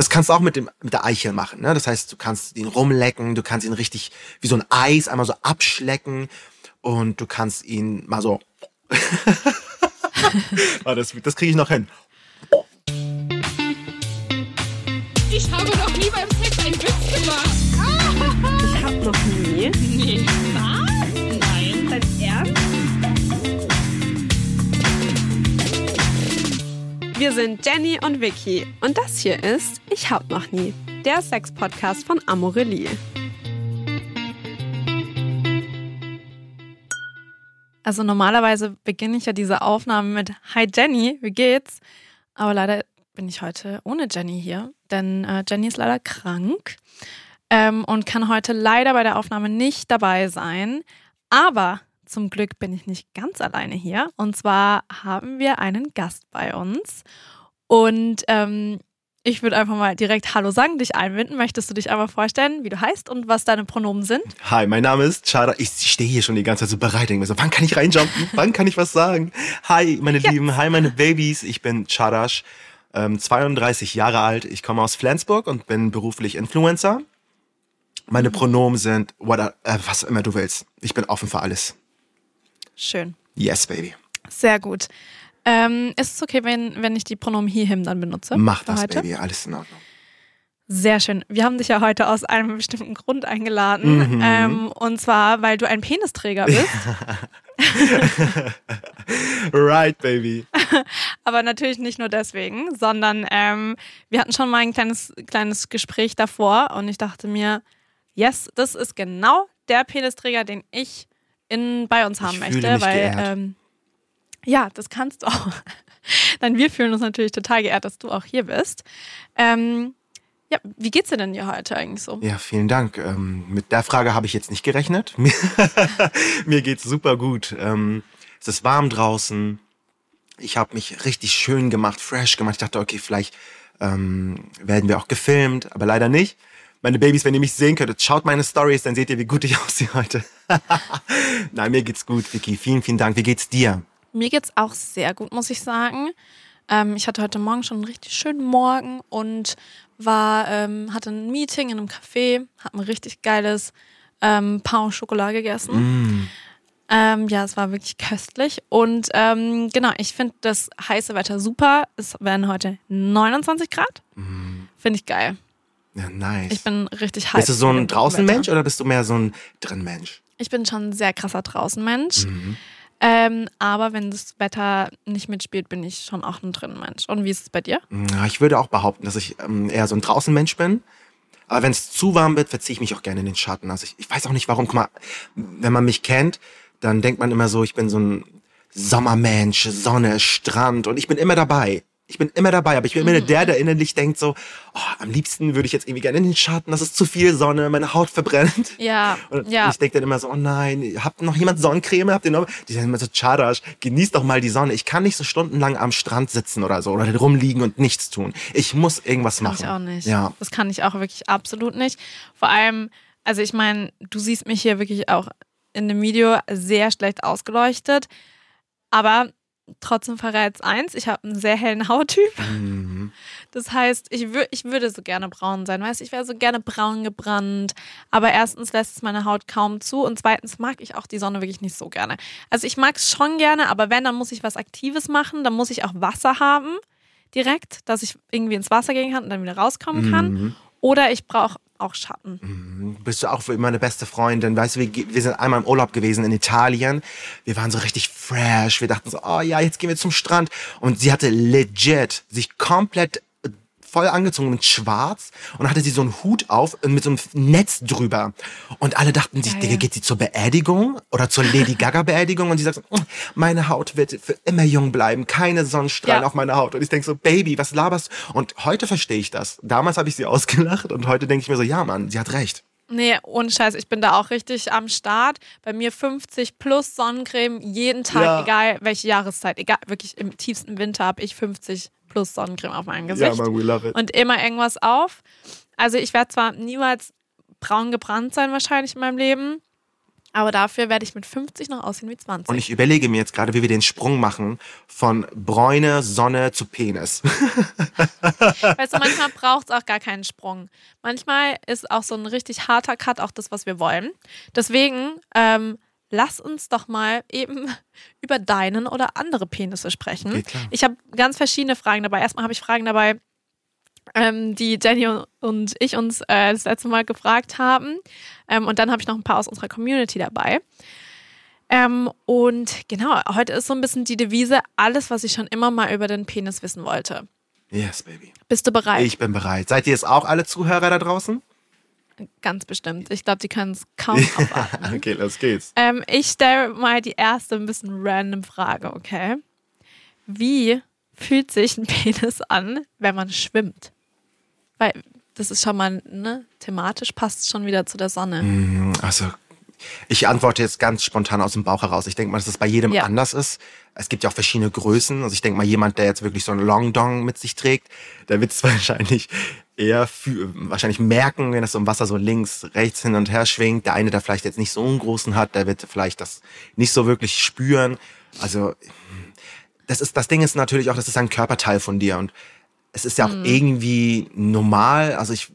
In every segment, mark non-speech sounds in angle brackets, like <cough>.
Das kannst du auch mit, dem, mit der Eichel machen. Ne? Das heißt, du kannst ihn rumlecken, du kannst ihn richtig wie so ein Eis einmal so abschlecken und du kannst ihn mal so. <laughs> das das kriege ich noch hin. Ich habe noch nie beim Sex einen Witz gemacht. Ich hab noch nie. Nee. Wir sind Jenny und Vicky und das hier ist Ich hab noch nie, der Sex-Podcast von Amorelie. Also normalerweise beginne ich ja diese Aufnahme mit Hi Jenny, wie geht's? Aber leider bin ich heute ohne Jenny hier, denn äh, Jenny ist leider krank ähm, und kann heute leider bei der Aufnahme nicht dabei sein. Aber zum Glück bin ich nicht ganz alleine hier. Und zwar haben wir einen Gast bei uns. Und ähm, ich würde einfach mal direkt Hallo sagen, dich einbinden. Möchtest du dich einmal vorstellen, wie du heißt und was deine Pronomen sind? Hi, mein Name ist Chara. Ich stehe hier schon die ganze Zeit so bereit. Denke mir so, wann kann ich reinjumpen? <laughs> wann kann ich was sagen? Hi, meine Ja. Lieben. Hi, meine Babys. Ich bin Charash, ähm, 32 Jahre alt. Ich komme aus Flensburg und bin beruflich Influencer. Meine Pronomen sind what, äh, was immer du willst. Ich bin offen für alles. Schön. Yes, baby. Sehr gut. Ähm, ist es okay, wenn, wenn ich die Pronomen he, him dann benutze? Mach das, heute? Baby. Alles in Ordnung. Sehr schön. Wir haben dich ja heute aus einem bestimmten Grund eingeladen. Mhm. Ähm, und zwar, weil du ein Penisträger bist. <laughs> <laughs> Right, baby. <laughs> Aber natürlich nicht nur deswegen, sondern ähm, wir hatten schon mal ein kleines, kleines Gespräch davor und ich dachte mir, yes, das ist genau der Penisträger, den ich in, bei uns haben Ich möchte. weil ähm, ja, das kannst du auch. <laughs> Dann wir fühlen uns natürlich total geehrt, dass du auch hier bist. Ähm, ja, wie geht's dir denn hier heute eigentlich so? Ja, vielen Dank. Ähm, mit der Frage habe ich jetzt nicht gerechnet. <laughs> Mir, <laughs> mir geht's super gut. Ähm, es ist warm draußen. Ich habe mich richtig schön gemacht, fresh gemacht. Ich dachte, okay, vielleicht ähm, werden wir auch gefilmt, aber leider nicht. Meine Babys, wenn ihr mich sehen könntet, schaut meine Stories, dann seht ihr, wie gut ich <laughs> aussehe heute. <laughs> Nein, mir geht's gut, Vicky. Vielen, vielen Dank. Wie geht's dir? Mir geht's auch sehr gut, muss ich sagen. Ähm, ich hatte heute Morgen schon einen richtig schönen Morgen und war, ähm, hatte ein Meeting in einem Café, habe ein richtig geiles ähm, Pain au Chocolat gegessen. Mm. Ähm, ja, es war wirklich köstlich. Und ähm, genau, ich finde das heiße Wetter super. Es werden heute 29 Grad. Finde ich geil. Ja, nice. Ich bin richtig heiß. bist du so ein Draußenmensch oder bist du mehr so ein Drinmensch? Ich bin schon ein sehr krasser Draußenmensch. Mhm. Ähm, aber wenn das Wetter nicht mitspielt, bin ich schon auch ein Drinnenmensch. Und wie ist es bei dir? Ja, ich würde auch behaupten, dass ich ähm, eher so ein Draußenmensch bin. Aber wenn es zu warm wird, verziehe ich mich auch gerne in den Schatten. Also ich, ich weiß auch nicht warum. Guck mal, wenn man mich kennt, dann denkt man immer so, ich bin so ein Sommermensch, Sonne, Strand und ich bin immer dabei. Ich bin immer dabei, aber ich bin immer der, der innerlich denkt so, oh, am liebsten würde ich jetzt irgendwie gerne in den Schatten, das ist zu viel Sonne, meine Haut verbrennt. Ja, Und ja. ich denke dann immer so, oh nein, habt noch jemand Sonnencreme? Habt ihr noch? Die sagen immer so, Charash, genießt doch mal die Sonne. Ich kann nicht so stundenlang am Strand sitzen oder so oder rumliegen und nichts tun. Ich muss irgendwas Kann machen. ich auch nicht. Ja. Das kann ich auch wirklich absolut nicht. Vor allem, also ich meine, du siehst mich hier wirklich auch in dem Video sehr schlecht ausgeleuchtet. Aber trotzdem verrät eins, ich habe einen sehr hellen Hauttyp. Mhm. Das heißt, ich, wür ich würde so gerne braun sein. Weißt ich wäre so gerne braun gebrannt. Aber erstens lässt es meine Haut kaum zu und zweitens mag ich auch die Sonne wirklich nicht so gerne. Also ich mag es schon gerne, aber wenn, dann muss ich was Aktives machen. Dann muss ich auch Wasser haben direkt, dass ich irgendwie ins Wasser gehen kann und dann wieder rauskommen kann. Mhm. Oder ich brauche auch Schatten. Mhm. Bist du auch meine beste Freundin? Weißt du, wir, wir sind einmal im Urlaub gewesen in Italien. Wir waren so richtig fresh. Wir dachten so, oh ja, jetzt gehen wir zum Strand. Und sie hatte legit sich komplett voll angezogen mit schwarz und hatte sie so einen Hut auf mit so einem Netz drüber. Und alle dachten sich. Digga, geht sie zur Beerdigung oder zur Lady Gaga Beerdigung? Und sie sagt so, "Mm, meine Haut wird für immer jung bleiben, keine Sonnenstrahlen Ja. auf meiner Haut. Und ich denke so, Baby, was laberst du? Und heute verstehe ich das. Damals habe ich sie ausgelacht und heute denke ich mir so, ja Mann, sie hat recht. Nee, ohne Scheiß, ich bin da auch richtig am Start. Bei mir 50 plus Sonnencreme jeden Tag, Ja. egal welche Jahreszeit. Egal, wirklich im tiefsten Winter habe ich 50 plus Sonnencreme auf meinem Gesicht. Ja, man, we love it. und immer irgendwas auf. Also ich werde zwar niemals braun gebrannt sein wahrscheinlich in meinem Leben, Aber dafür werde ich mit 50 noch aussehen wie 20. Und ich überlege mir jetzt gerade, wie wir den Sprung machen von Bräune, Sonne zu Penis. <laughs> Weißt du, manchmal braucht es auch gar keinen Sprung. Manchmal ist auch so ein richtig harter Cut auch das, was wir wollen. Deswegen ähm, lass uns doch mal eben <laughs> über deinen oder andere Penisse sprechen. Klar. Ich habe ganz verschiedene Fragen dabei. Erstmal habe ich Fragen dabei, ähm, die Jenny und ich uns äh, das letzte Mal gefragt haben. Ähm, und dann habe ich noch ein paar aus unserer Community dabei. Ähm, und genau, heute ist so ein bisschen die Devise, alles, was ich schon immer mal über den Penis wissen wollte. Yes, baby. Bist du bereit? Ich bin bereit. Seid ihr es auch alle Zuhörer da draußen? Ganz bestimmt. Ich glaube, die können es kaum abwarten. <laughs> okay, los geht's. ähm, ich stelle mal die erste ein bisschen random Frage, okay? Wie fühlt sich ein Penis an, wenn man schwimmt? Weil das ist schon mal, ne, thematisch passt schon wieder zu der Sonne. Also, ich antworte jetzt ganz spontan aus dem Bauch heraus. Ich denke mal, dass das bei jedem Ja. anders ist. Es gibt ja auch verschiedene Größen. Also ich denke mal, jemand, der jetzt wirklich so einen Long Dong mit sich trägt, der wird es <laughs> wahrscheinlich eher wahrscheinlich merken, wenn das so im Wasser so links, rechts hin und her schwingt. Der eine, der vielleicht jetzt nicht so einen großen hat, der wird vielleicht das nicht so wirklich spüren. Also das ist das Ding ist natürlich auch, das ist ein Körperteil von dir und es ist ja auch irgendwie normal. Also ich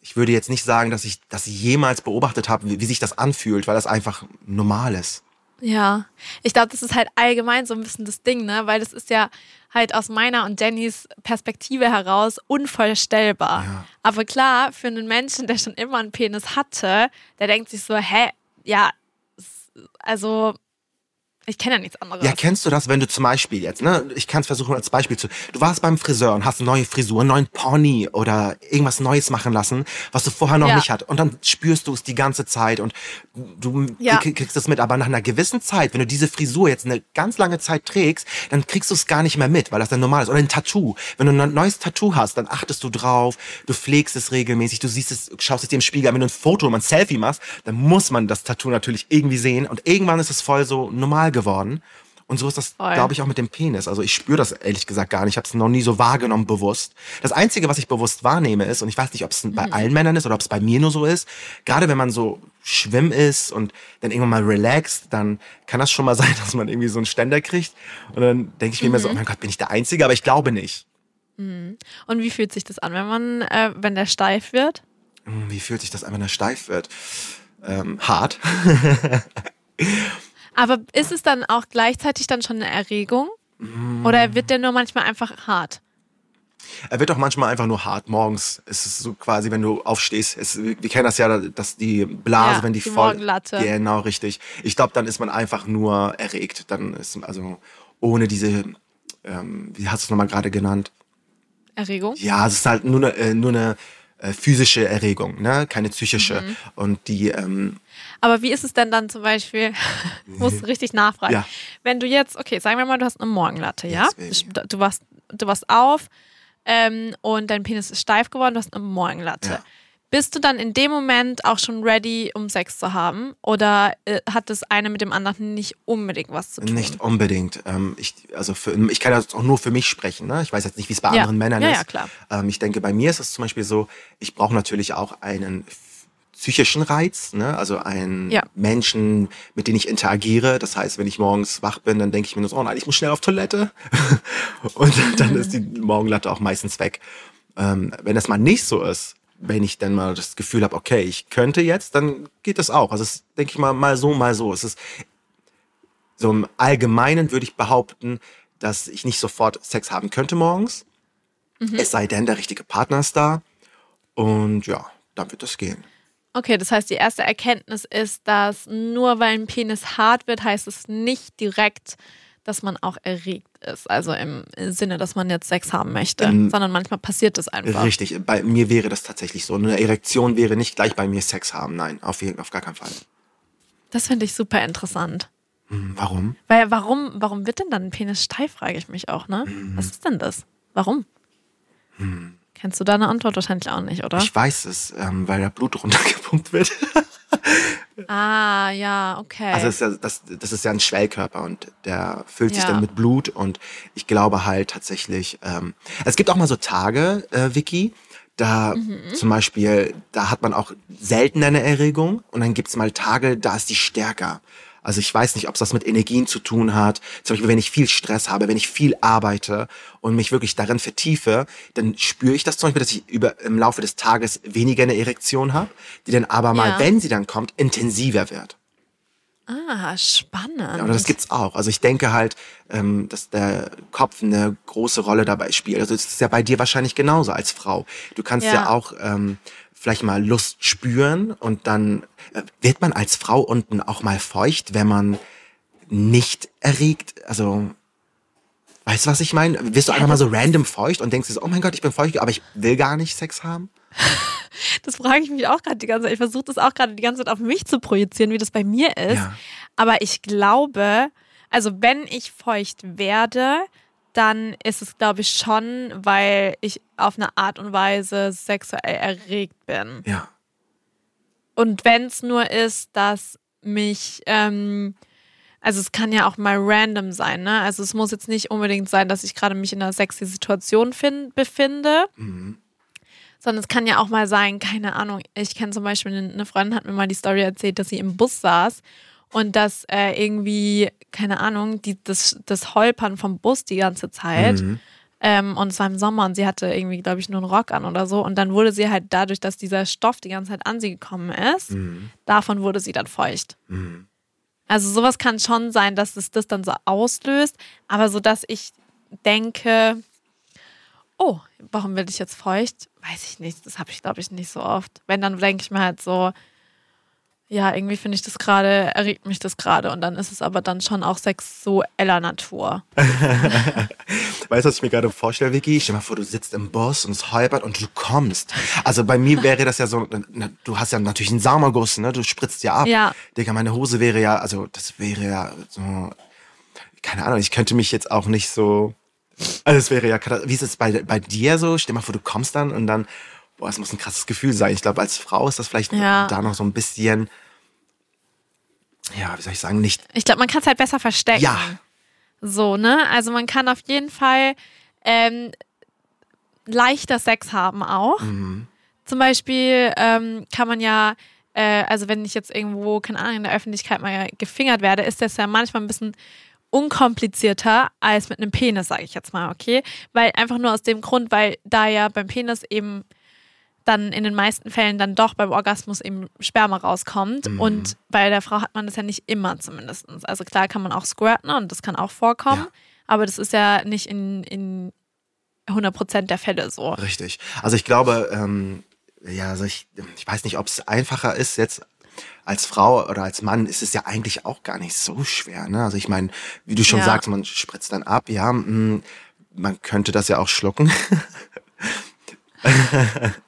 ich würde jetzt nicht sagen, dass ich das jemals beobachtet habe, wie, wie sich das anfühlt, weil das einfach normal ist. Ja, ich glaube, das ist halt allgemein so ein bisschen das Ding, ne? Weil das ist ja halt aus meiner und Jennys Perspektive heraus unvorstellbar. Ja. Aber klar, für einen Menschen, der schon immer einen Penis hatte, der denkt sich so, hä, ja, also ich kenne ja nichts anderes. Ja, kennst du das, wenn du zum Beispiel jetzt, ne, ich kann es versuchen als Beispiel zu, du warst beim Friseur und hast eine neue Frisur, einen neuen Pony oder irgendwas Neues machen lassen, was du vorher noch Ja. nicht hattest und dann spürst du es die ganze Zeit und du Ja. krieg- kriegst es mit, aber nach einer gewissen Zeit, wenn du diese Frisur jetzt eine ganz lange Zeit trägst, dann kriegst du es gar nicht mehr mit, weil das dann normal ist. Oder ein Tattoo. Wenn du ein neues Tattoo hast, dann achtest du drauf, du pflegst es regelmäßig, du siehst es, schaust es dir im Spiegel an. Wenn du ein Foto, ein Selfie machst, dann muss man das Tattoo natürlich irgendwie sehen und irgendwann ist es voll so normal geworden. Und so ist das, glaube ich, auch mit dem Penis. Also ich spüre das ehrlich gesagt gar nicht. Ich habe es noch nie so wahrgenommen bewusst. Das Einzige, was ich bewusst wahrnehme, ist, und ich weiß nicht, ob es bei allen Männern ist oder ob es bei mir nur so ist, gerade wenn man so schwimm ist und dann irgendwann mal relaxt, dann kann das schon mal <laughs> sein, dass man irgendwie so einen Ständer kriegt. Und dann denke ich mir immer so, oh mein Gott, bin ich der Einzige? Aber ich glaube nicht. Und wie fühlt sich das an, wenn man, äh, wenn der steif wird? Hm, Wie fühlt sich das an, wenn er steif wird? Ähm, hart. <laughs> Aber ist es dann auch gleichzeitig dann schon eine Erregung? Oder wird der nur manchmal einfach hart? Er wird auch manchmal einfach nur hart. Morgens ist es so quasi, wenn du aufstehst. Es, wir kennen das ja, dass die Blase, Ja, wenn die, die voll. Morgenlatte. Genau, richtig. Ich glaube, dann ist man einfach nur erregt. Dann ist also ohne diese, ähm, wie hast du es nochmal gerade genannt? Erregung? Ja, es ist halt nur äh, nur eine äh, physische Erregung, ne? keine psychische. Mhm. Und die, ähm, Aber wie ist es denn dann zum Beispiel, <laughs> ich muss richtig nachfragen, Ja. wenn du jetzt, okay, sagen wir mal, du hast eine Morgenlatte, ja? Yes. Du warst, du warst auf ähm, und dein Penis ist steif geworden, du hast eine Morgenlatte. Ja. Bist du dann in dem Moment auch schon ready, um Sex zu haben? Oder äh, hat das eine mit dem anderen nicht unbedingt was zu tun? Nicht unbedingt. Ähm, ich, also für, ich kann jetzt auch nur für mich sprechen. Ne? Ich weiß jetzt nicht, wie es bei Ja. anderen Männern Ja, ist. ja, klar. Ähm, ich denke, bei mir ist es zum Beispiel so, ich brauche natürlich auch einen psychischen Reiz, ne? also einen Ja. Menschen, mit dem ich interagiere. Das heißt, wenn ich morgens wach bin, dann denke ich mir nur so, oh nein, ich muss schnell auf Toilette. <laughs> Und dann ist die Morgenlatte auch meistens weg. Ähm, wenn das mal nicht so ist, wenn ich dann mal das Gefühl habe, okay, ich könnte jetzt, dann geht das auch. Also es denke ich mal, mal so, mal so. Es ist so im Allgemeinen würde ich behaupten, dass ich nicht sofort Sex haben könnte morgens. Es sei denn, der richtige Partner ist da. Und ja, dann wird das gehen. Okay, das heißt, die erste Erkenntnis ist, dass nur weil ein Penis hart wird, heißt es nicht direkt, dass man auch erregt ist. Also im Sinne, dass man jetzt Sex haben möchte, Ähm, sondern manchmal passiert das einfach. Richtig, bei mir wäre das tatsächlich so. Eine Erektion wäre nicht gleich bei mir Sex haben. Nein, auf, jeden, auf gar keinen Fall. Das finde ich super interessant. Hm, Warum? Weil warum, warum wird denn dann ein Penis steif, frage ich mich auch, ne? Mhm. Was ist denn das? Warum? Kennst du da eine Antwort wahrscheinlich auch nicht, oder? Ich weiß es, ähm, weil da Blut <laughs> runtergepumpt wird. <laughs> ah, ja, okay. Also es ist ja, das, das ist ja ein Schwellkörper und der füllt sich Ja. dann mit Blut und ich glaube halt tatsächlich, ähm, es gibt auch mal so Tage, äh, Vicky, Da zum Beispiel, da hat man auch seltener eine Erregung und dann gibt's mal Tage, da ist die stärker. Also ich weiß nicht, ob es das mit Energien zu tun hat. Zum Beispiel, wenn ich viel Stress habe, wenn ich viel arbeite und mich wirklich darin vertiefe, dann spüre ich das zum Beispiel, dass ich über, im Laufe des Tages weniger eine Erektion habe, die dann aber mal, Ja. wenn sie dann kommt, intensiver wird. Ah, spannend. Ja, und das gibt's auch. Also ich denke halt, ähm, dass der Kopf eine große Rolle dabei spielt. Also es ist ja bei dir wahrscheinlich genauso als Frau. Du kannst ja, Ja. auch ähm, vielleicht mal Lust spüren und dann äh, wird man als Frau unten auch mal feucht, wenn man nicht erregt. Also weißt du, was ich meine? Wirst du einfach mal so random feucht und denkst dir so, oh mein Gott, ich bin feucht, aber ich will gar nicht Sex haben? <laughs> Das frage ich mich auch gerade die ganze Zeit. Ich versuche das auch gerade die ganze Zeit auf mich zu projizieren, wie das bei mir ist. Ja. Aber ich glaube, also wenn ich feucht werde, dann ist es, glaube ich, schon, weil ich auf eine Art und Weise sexuell erregt bin. Ja. Und wenn es nur ist, dass mich, ähm, also es kann ja auch mal random sein, ne? Also es muss jetzt nicht unbedingt sein, dass ich gerade mich in einer sexy Situation fin befinde, Mhm. sondern es kann ja auch mal sein, keine Ahnung, ich kenne zum Beispiel, eine eine Freundin hat mir mal die Story erzählt, dass sie im Bus saß und dass äh, irgendwie, keine Ahnung, die, das, das Holpern vom Bus die ganze Zeit. Mhm. Ähm, und es war im Sommer und sie hatte irgendwie, glaube ich, nur einen Rock an oder so. Und dann wurde sie halt dadurch, dass dieser Stoff die ganze Zeit an sie gekommen ist, Mhm. davon wurde sie dann feucht. Mhm. Also sowas kann schon sein, dass es das dann so auslöst, aber so, dass ich denke, oh, warum werde ich jetzt feucht? Weiß ich nicht. Das habe ich, glaube ich, nicht so oft. Wenn, dann denke ich mir halt so, ja, irgendwie finde ich das gerade, erregt mich das gerade. Und dann ist es aber dann schon auch sexueller Natur. <laughs> Weißt du, was ich mir gerade vorstelle, Vicky? Stell dir mal vor, du sitzt im Bus und es holpert und du kommst. Also bei mir wäre das ja so, du hast ja natürlich einen Saumerguss, ne? Du spritzt ja ab. Ja. Digga, meine Hose wäre ja, also das wäre ja so, keine Ahnung, ich könnte mich jetzt auch nicht so, also es wäre ja, wie ist es bei, bei dir so? Stell dir mal vor, du kommst dann und dann, boah, es muss ein krasses Gefühl sein. Ich glaube, als Frau ist das vielleicht Ja. da noch so ein bisschen, ja, wie soll ich sagen, nicht, Ich glaube, man kann es halt besser verstecken. ja, So, ne? Also man kann auf jeden Fall ähm, leichter Sex haben auch. mhm. Zum Beispiel ähm, kann man ja, äh, also wenn ich jetzt irgendwo, keine Ahnung, in der Öffentlichkeit mal gefingert werde, ist das ja manchmal ein bisschen unkomplizierter als mit einem Penis, sage ich jetzt mal, okay? Weil einfach nur aus dem Grund, weil da ja beim Penis eben dann in den meisten Fällen dann doch beim Orgasmus eben Sperma rauskommt. Mhm. Und bei der Frau hat man das ja nicht immer zumindest. Also klar kann man auch squirten und das kann auch vorkommen, Ja. aber das ist ja nicht in, in 100% der Fälle so. Richtig. Also ich glaube, ähm, ja, also ich, ich weiß nicht, ob es einfacher ist jetzt als Frau oder als Mann ist es ja eigentlich auch gar nicht so schwer. Ne? Also ich meine, wie du schon Ja. sagst, man spritzt dann ab, ja, mh, man könnte das ja auch schlucken. <laughs>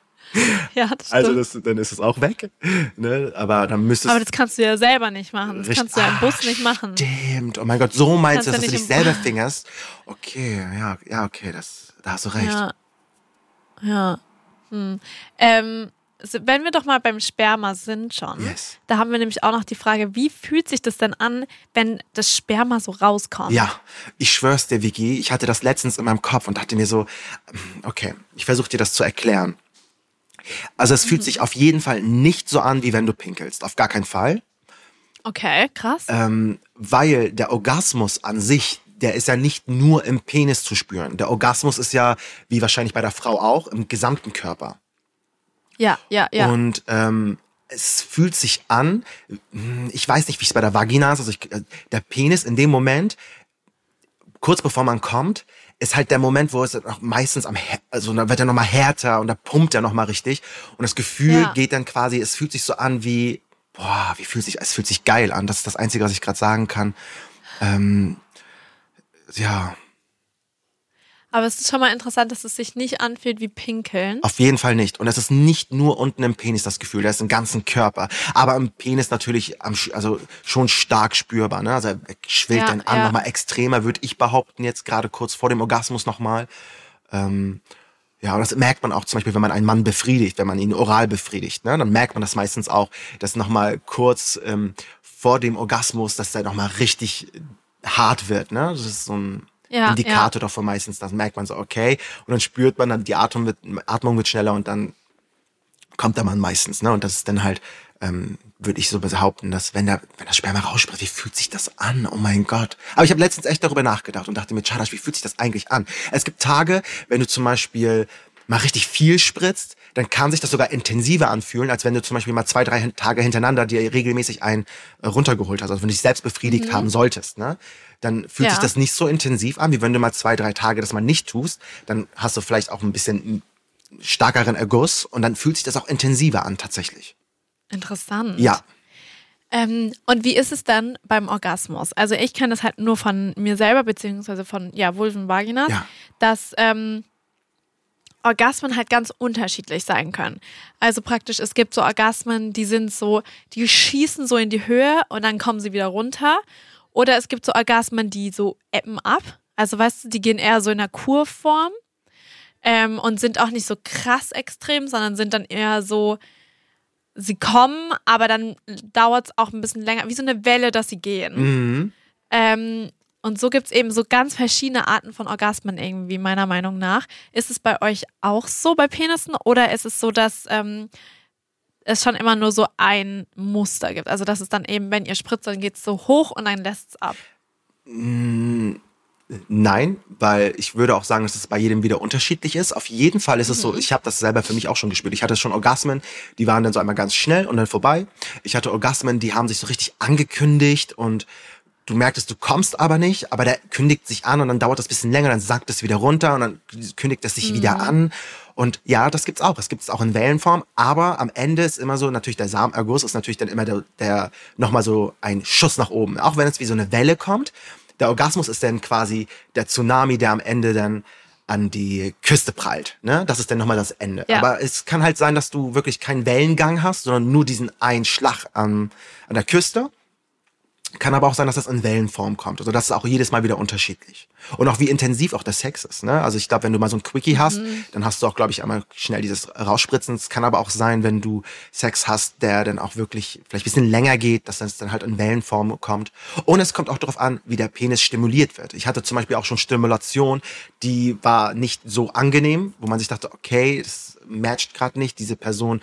Ja, das <laughs> stimmt. Also das, dann ist es auch weg. Ne? Aber dann müsste es. aber das kannst du ja selber nicht machen. Das kannst du ja im Bus nicht machen. Stimmt. Oh mein Gott, so meinst du, dass ja du dich selber fingerst? Okay, ja, ja, okay, das, da hast du recht. Ja. Ja. Hm. Ähm, wenn wir doch mal beim Sperma sind schon, Yes. da haben wir nämlich auch noch die Frage, wie fühlt sich das denn an, wenn das Sperma so rauskommt? Ja, ich schwör's dir, Vicky, ich hatte das letztens in meinem Kopf und dachte mir so, okay, ich versuche dir das zu erklären. Also es Mhm. fühlt sich auf jeden Fall nicht so an, wie wenn du pinkelst. Auf gar keinen Fall. Okay, krass. Ähm, weil der Orgasmus an sich, der ist ja nicht nur im Penis zu spüren. Der Orgasmus ist ja, wie wahrscheinlich bei der Frau auch, im gesamten Körper. ja, ja, ja. Und ähm, es fühlt sich an, hm, ich weiß nicht, wie es bei der Vagina ist, also ich, äh, der Penis in dem Moment, kurz bevor man kommt, ist halt der Moment, wo es noch meistens am, Her- also da wird er nochmal härter und da pumpt er nochmal richtig. Und das Gefühl Ja. geht dann quasi, es fühlt sich so an wie, boah, wie fühlt sich, es fühlt sich geil an. Das ist das Einzige, was ich gerade sagen kann. Ähm, ja, Aber es ist schon mal interessant, dass es sich nicht anfühlt wie Pinkeln. Auf jeden Fall nicht. Und es ist nicht nur unten im Penis das Gefühl, der ist im ganzen Körper. Aber im Penis natürlich am, also schon stark spürbar. Ne? Also er schwillt Ja, dann an, ja. nochmal extremer, würde ich behaupten, jetzt gerade kurz vor dem Orgasmus nochmal. Ähm, ja, und das merkt man auch zum Beispiel, wenn man einen Mann befriedigt, wenn man ihn oral befriedigt, ne? dann merkt man das meistens auch, dass nochmal kurz ähm, vor dem Orgasmus, dass der nochmal richtig hart wird. Ne? Das ist so ein, Ja, Indikator davon meistens. Das merkt man so, okay. Und dann spürt man dann, die Atmung wird, Atmung wird schneller und dann kommt der Mann meistens. Ne? Und das ist dann halt, ähm, würde ich so behaupten, dass wenn der, wenn das Sperma rausspritzt, wie fühlt sich das an? Oh mein Gott. Aber ich habe letztens echt darüber nachgedacht und dachte mir, Chadash, wie fühlt sich das eigentlich an? Es gibt Tage, wenn du zum Beispiel mal richtig viel spritzt, dann kann sich das sogar intensiver anfühlen, als wenn du zum Beispiel mal zwei, drei Tage hintereinander dir regelmäßig einen äh, runtergeholt hast. Also wenn du dich selbst befriedigt haben solltest, ne? Dann fühlt Ja. sich das nicht so intensiv an, wie wenn du mal zwei, drei Tage das mal nicht tust. Dann hast du vielleicht auch ein bisschen stärkeren Erguss und dann fühlt sich das auch intensiver an tatsächlich. Interessant. Ja. Ähm, und wie ist es dann beim Orgasmus? Also ich kenne das halt nur von mir selber, beziehungsweise von ja, Vulven, Vaginas, Ja. dass ähm, Orgasmen halt ganz unterschiedlich sein können. Also praktisch, es gibt so Orgasmen, die sind so, die schießen so in die Höhe und dann kommen sie wieder runter. Oder es gibt so Orgasmen, die so ebben ab. Also weißt du, die gehen eher so in einer Kurform ähm, und sind auch nicht so krass extrem, sondern sind dann eher so, sie kommen, aber dann dauert es auch ein bisschen länger, wie so eine Welle, dass sie gehen. Mhm. Ähm, und so gibt es eben so ganz verschiedene Arten von Orgasmen irgendwie, meiner Meinung nach. Ist es bei euch auch so bei Penissen oder ist es so, dass ähm, es schon immer nur so ein Muster gibt? Also, dass es dann eben, wenn ihr spritzt, dann geht es so hoch und dann lässt es ab. Nein, weil ich würde auch sagen, dass es bei jedem wieder unterschiedlich ist. Auf jeden Fall ist es so, ich habe das selber für mich auch schon gespürt. Ich hatte schon Orgasmen, die waren dann so einmal ganz schnell und dann vorbei. Ich hatte Orgasmen, die haben sich so richtig angekündigt und du merktest, du kommst aber nicht, aber der kündigt sich an und dann dauert das ein bisschen länger, dann sackt es wieder runter und dann kündigt es sich wieder an. Und ja, das gibt's auch. Es gibt's auch in Wellenform, aber am Ende ist immer so, natürlich der Samenerguss ist natürlich dann immer der, der nochmal so ein Schuss nach oben. Auch wenn es wie so eine Welle kommt. Der Orgasmus ist dann quasi der Tsunami, der am Ende dann an die Küste prallt. Ne? Das ist dann nochmal das Ende. Ja. Aber es kann halt sein, dass du wirklich keinen Wellengang hast, sondern nur diesen einen Schlag an, an der Küste. Kann aber auch sein, dass das in Wellenform kommt. Also das ist auch jedes Mal wieder unterschiedlich. Und auch wie intensiv auch der Sex ist. Ne? Also ich glaube, wenn du mal so ein Quickie hast, dann hast du auch, glaube ich, einmal schnell dieses Rausspritzen. Es kann aber auch sein, wenn du Sex hast, der dann auch wirklich vielleicht ein bisschen länger geht, dass das dann halt in Wellenform kommt. Und es kommt auch darauf an, wie der Penis stimuliert wird. Ich hatte zum Beispiel auch schon Stimulation, die war nicht so angenehm, wo man sich dachte, okay, das matcht gerade nicht, diese Person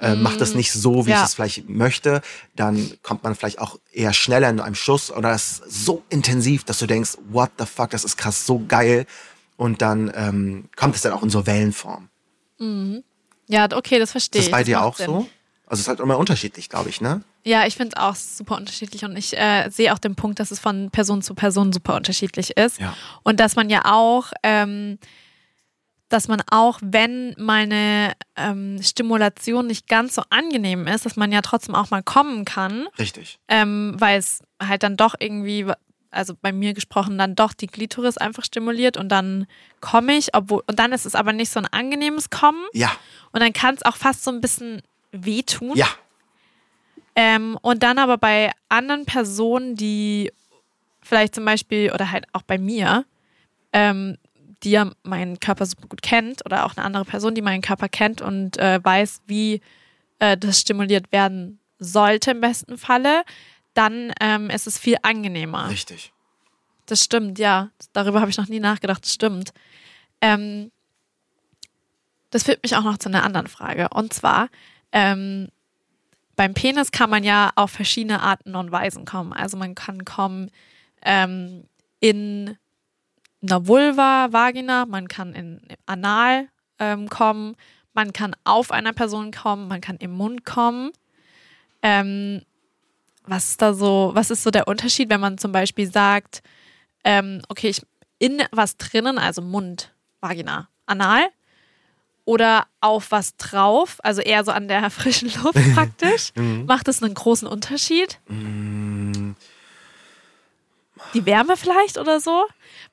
äh, macht das nicht so, wie Ja. ich es vielleicht möchte, dann kommt man vielleicht auch eher schneller in einem Schuss oder es ist so intensiv, dass du denkst, what the fuck, das ist krass, so geil. Und dann ähm, kommt es dann auch in so Wellenform. Ja, okay, das verstehe Ist ich. das bei dir macht auch Sinn. so? Also es ist halt immer unterschiedlich, glaube ich, ne? Ja, ich finde es auch super unterschiedlich und ich äh, sehe auch den Punkt, dass es von Person zu Person super unterschiedlich ist. Ja. Und dass man ja auch, ähm, dass man auch, wenn meine ähm, Stimulation nicht ganz so angenehm ist, dass man ja trotzdem auch mal kommen kann, Richtig. ähm, weil es halt dann doch irgendwie, also bei mir gesprochen, dann doch die Glitoris einfach stimuliert und dann komme ich, obwohl, und dann ist es aber nicht so ein angenehmes Kommen Ja, und dann kann es auch fast so ein bisschen wehtun. ja, Ähm, und dann aber bei anderen Personen, die vielleicht zum Beispiel, oder halt auch bei mir, ähm, die ja meinen Körper super gut kennt, oder auch eine andere Person, die meinen Körper kennt und äh, weiß, wie äh, das stimuliert werden sollte im besten Falle, dann ähm, ist es viel angenehmer. richtig. Das stimmt, ja. Darüber habe ich noch nie nachgedacht. Das stimmt. Ähm, das führt mich auch noch zu einer anderen Frage. Und zwar, ähm, beim Penis kann man ja auf verschiedene Arten und Weisen kommen. Also man kann kommen ähm, in einer Vulva, Vagina, man kann in Anal ähm, kommen, man kann auf einer Person kommen, man kann im Mund kommen. Ähm, was ist da so, was ist so der Unterschied, wenn man zum Beispiel sagt, ähm, okay, ich in was drinnen, also Mund, Vagina, Anal oder auf was drauf, also eher so an der <laughs> frischen Luft <laughs> praktisch, macht das einen großen Unterschied? Die Wärme vielleicht oder so?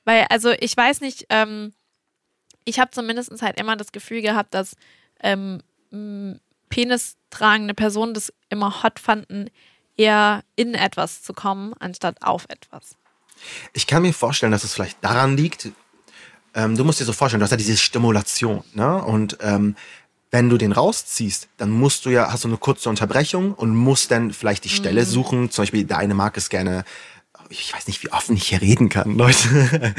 Weil, also ich weiß nicht, ähm, ich habe zumindest halt immer das Gefühl gehabt, dass ähm, penistragende Personen das immer hot fanden, eher in etwas zu kommen, anstatt auf etwas. Ich kann mir vorstellen, dass es vielleicht daran liegt, ähm, du musst dir so vorstellen, du hast ja diese Stimulation, ne? Und ähm, wenn du den rausziehst, dann musst du ja, hast du eine kurze Unterbrechung und musst dann vielleicht die Stelle suchen. Zum Beispiel, der eine mag es gerne ich weiß nicht, wie offen ich hier reden kann, <laughs> Leute.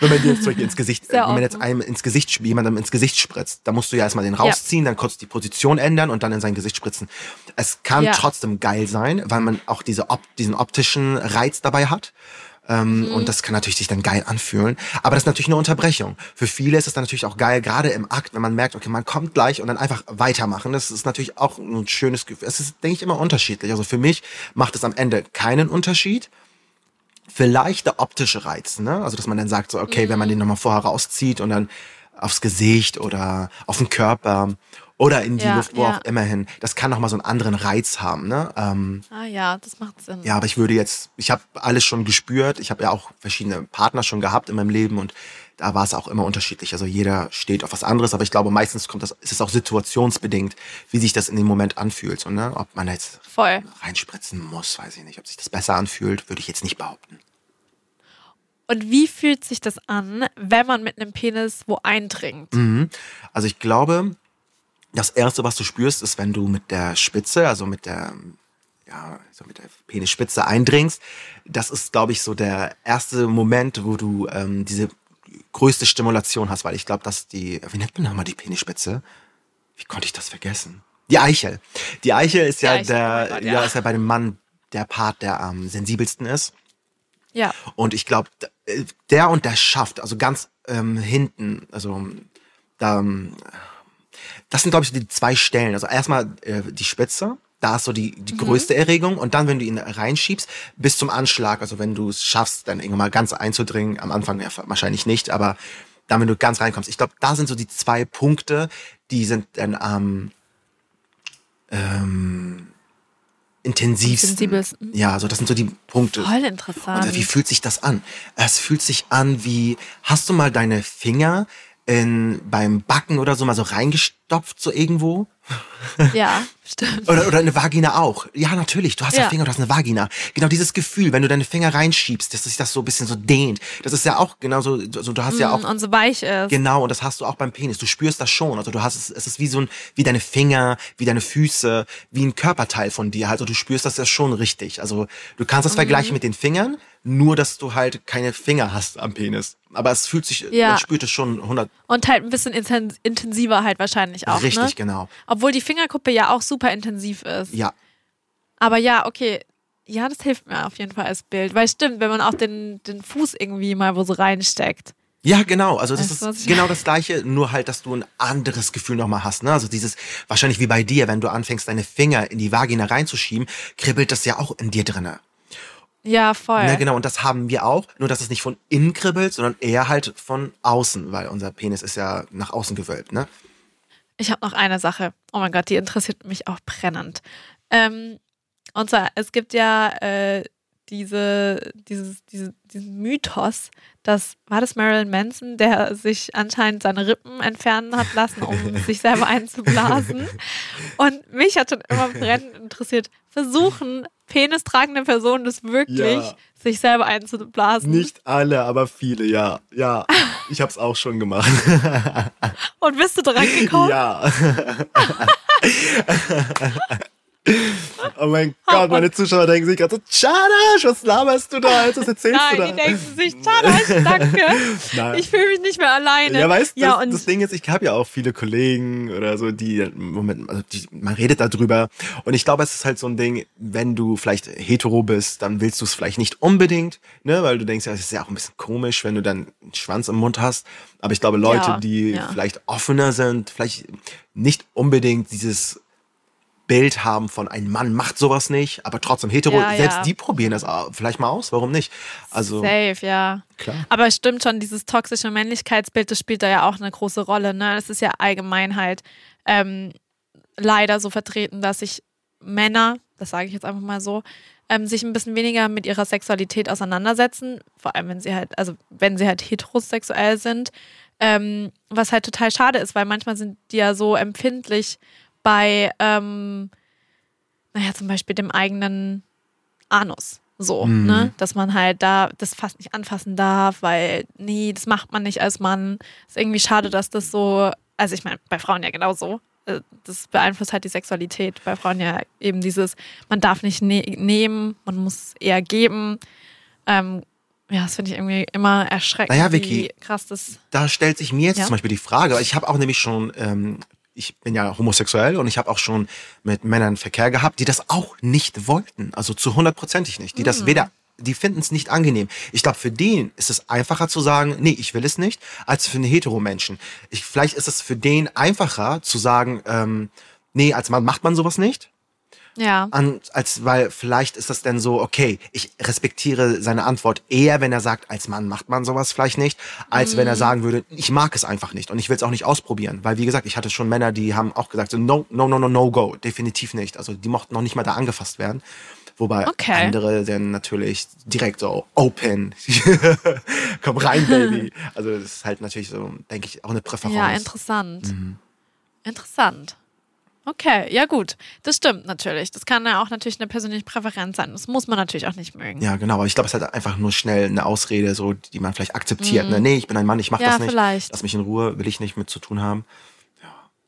wenn man dir jetzt zum Beispiel ins Gesicht, Sehr wenn man jetzt einem ins Gesicht, jemandem ins Gesicht spritzt, da musst du ja erstmal den rausziehen, dann kurz die Position ändern und dann in sein Gesicht spritzen. Es kann Ja. trotzdem geil sein, weil man auch diese op diesen optischen Reiz dabei hat. Ähm, Mhm. Und das kann natürlich sich dann geil anfühlen. Aber das ist natürlich eine Unterbrechung. Für viele ist es dann natürlich auch geil, gerade im Akt, wenn man merkt, okay, man kommt gleich und dann einfach weitermachen. Das ist natürlich auch ein schönes Gefühl. Es ist, denke ich, immer unterschiedlich. Also für mich macht es am Ende keinen Unterschied. Vielleicht der optische Reiz, ne? Also dass man dann sagt, so, okay, wenn man den nochmal vorher rauszieht und dann aufs Gesicht oder auf den Körper oder in die Ja, Luft, wo ja. auch immer hin, das kann nochmal so einen anderen Reiz haben, ne? Ähm, Ah ja, das macht Sinn. ja, aber ich würde jetzt, ich habe alles schon gespürt. Ich habe ja auch verschiedene Partner schon gehabt in meinem Leben und da war es auch immer unterschiedlich. Also jeder steht auf was anderes, aber ich glaube, meistens kommt das, ist es auch situationsbedingt, wie sich das in dem Moment anfühlt. Und, ne? Ob man jetzt Voll. reinspritzen muss, weiß ich nicht. Ob sich das besser anfühlt, würde ich jetzt nicht behaupten. Und wie fühlt sich das an, wenn man mit einem Penis wo eindringt? Mhm. Also ich glaube, das erste, was du spürst, ist, wenn du mit der Spitze, also mit der, ja, so mit der Penisspitze eindringst. Das ist, glaube ich, so der erste Moment, wo du ähm, diese größte Stimulation hast, weil ich glaube, dass die, wie nennt man nochmal die Penisspitze? Wie konnte ich das vergessen? Die Eichel. Die Eichel ist ja Eichel, der, oh Gott, ja. ja. ist ja bei dem Mann der Part, der am sensibelsten ist. Ja. Und ich glaube, der und der Schaft, also ganz ähm, hinten, also da, ähm, das sind, glaube ich, die zwei Stellen. Also erstmal äh, die Spitze, da ist so die, die größte Erregung. Und dann, wenn du ihn reinschiebst, bis zum Anschlag, also wenn du es schaffst, dann irgendwann mal ganz einzudringen, am Anfang ja, wahrscheinlich nicht, aber dann, wenn du ganz reinkommst, ich glaube, da sind so die zwei Punkte, die sind dann am ähm, intensivsten. sensibelsten. Ja, also das sind so die Punkte. Voll interessant. Und wie fühlt sich das an? Es fühlt sich an wie, hast du mal deine Finger in, beim Backen oder so mal so reingestopft, so irgendwo? <laughs> Ja, stimmt. Oder, oder eine Vagina auch. Ja, natürlich. Du hast ja. Finger, du hast eine Vagina. Genau dieses Gefühl, wenn du deine Finger reinschiebst, dass sich das so ein bisschen so dehnt. Das ist ja auch genauso, also du hast ja auch Und so weich ist. Genau, und das hast du auch beim Penis. Du spürst das schon. Also du hast es, es ist wie so ein, wie deine Finger, wie deine Füße, wie ein Körperteil von dir. Also du spürst das ja schon richtig. Also du kannst Mhm. das vergleichen mit den Fingern, nur dass du halt keine Finger hast am Penis. Aber es fühlt sich, Ja. man spürt es schon 100 Und halt ein bisschen inten- intensiver halt wahrscheinlich auch. richtig, ne? genau. Obwohl die Fingerkuppe ja auch super intensiv ist. Ja, Aber ja, okay. Ja, das hilft mir auf jeden Fall als Bild. Weil stimmt, wenn man auch den, den Fuß irgendwie mal wo so reinsteckt. Ja, genau. Also das Weißt ist genau das Gleiche, nur halt, dass du ein anderes Gefühl nochmal hast. Ne? Also dieses, wahrscheinlich wie bei dir, wenn du anfängst, deine Finger in die Vagina reinzuschieben, kribbelt das ja auch in dir drinne. Ja, voll. Ne, genau, und das haben wir auch, nur dass es nicht von innen kribbelt, sondern eher halt von außen, weil unser Penis ist ja nach außen gewölbt, ne? Ich habe noch eine Sache. Oh mein Gott, die interessiert mich auch brennend. Ähm, und zwar, es gibt ja äh, diese, dieses, diese, diesen Mythos, dass, war das Marilyn Manson, der sich anscheinend seine Rippen entfernen hat lassen, um <laughs> sich selber einzublasen. Und mich hat schon immer brennend interessiert, versuchen penistragende Personen das wirklich, Ja. sich selber einzublasen? alle, aber viele, ja. Ja, <laughs> ich hab's auch schon gemacht. Und bist du dran gekommen? ja. <laughs> oh mein Gott, meine <laughs> Zuschauer denken sich gerade so, Chadash, was laberst du da? Was erzählst Nein, du da? die denken sich, Chadash, danke. <laughs> Nein. Ich fühle mich nicht mehr alleine. Ja, weißt du, ja, das, das Ding ist, ich habe ja auch viele Kollegen oder so, die, Moment, also die, man redet darüber. Und ich glaube, es ist halt so ein Ding, wenn du vielleicht hetero bist, dann willst du es vielleicht nicht unbedingt, ne, weil du denkst, ja, es ist ja auch ein bisschen komisch, wenn du dann einen Schwanz im Mund hast. Aber ich glaube, Leute, Ja, die ja. vielleicht offener sind, vielleicht nicht unbedingt dieses Bild haben von ein Mann macht sowas nicht, aber trotzdem hetero, Ja, selbst ja. die probieren das au- vielleicht mal aus, warum nicht? Also, safe, ja. klar. Aber es stimmt schon, dieses toxische Männlichkeitsbild, das spielt da ja auch eine große Rolle. Ne? Es ist ja allgemein halt ähm, leider so vertreten, dass sich Männer, das sage ich jetzt einfach mal so, ähm, sich ein bisschen weniger mit ihrer Sexualität auseinandersetzen, vor allem wenn sie halt, also wenn sie halt heterosexuell sind, ähm, was halt total schade ist, weil manchmal sind die ja so empfindlich bei, ähm, naja, zum Beispiel dem eigenen Anus. So, Mhm. ne? Dass man halt da das fast nicht anfassen darf, weil, nee, das macht man nicht als Mann. Ist irgendwie schade, dass das so, also ich meine, bei Frauen ja genauso. Äh, Das beeinflusst halt die Sexualität. Bei Frauen ja eben dieses, man darf nicht ne nehmen, man muss eher geben. Ähm, ja, das finde ich irgendwie immer erschreckend, Naja, Vicky, wie krass das. da stellt sich mir jetzt Ja? zum Beispiel die Frage, ich habe auch nämlich schon, ähm, ich bin ja homosexuell und ich habe auch schon mit Männern Verkehr gehabt, die das auch nicht wollten, also zu hundertprozentig nicht, die Mhm. das weder, die finden es nicht angenehm. Ich glaube, für den ist es einfacher zu sagen, nee, ich will es nicht, als für einen Hetero-Menschen. Ich, vielleicht ist es für den einfacher zu sagen, ähm, nee, als Mann macht man sowas nicht, Ja. an, als weil vielleicht ist das dann so, okay, ich respektiere seine Antwort eher, wenn er sagt, als Mann macht man sowas vielleicht nicht, als wenn er sagen würde, ich mag es einfach nicht und ich will es auch nicht ausprobieren. Weil wie gesagt, ich hatte schon Männer, die haben auch gesagt, so, no, no, no, no, no go, definitiv nicht. Also die mochten noch nicht mal da angefasst werden. Wobei Okay. andere dann natürlich direkt so open, <laughs> komm rein, Baby. <laughs> Also das ist halt natürlich so, denke ich, auch eine Präferenz. Ja, interessant. Mhm. Interessant. Okay, ja gut. Das stimmt natürlich. Das kann ja auch natürlich eine persönliche Präferenz sein. Das muss man natürlich auch nicht mögen. Ja, genau. Aber ich glaube, es ist halt einfach nur schnell eine Ausrede, so, die man vielleicht akzeptiert. Ne? Nee, ich bin ein Mann, ich mach Mhm. Ja, das nicht. vielleicht. Lass mich in Ruhe, will ich nicht mit zu tun haben.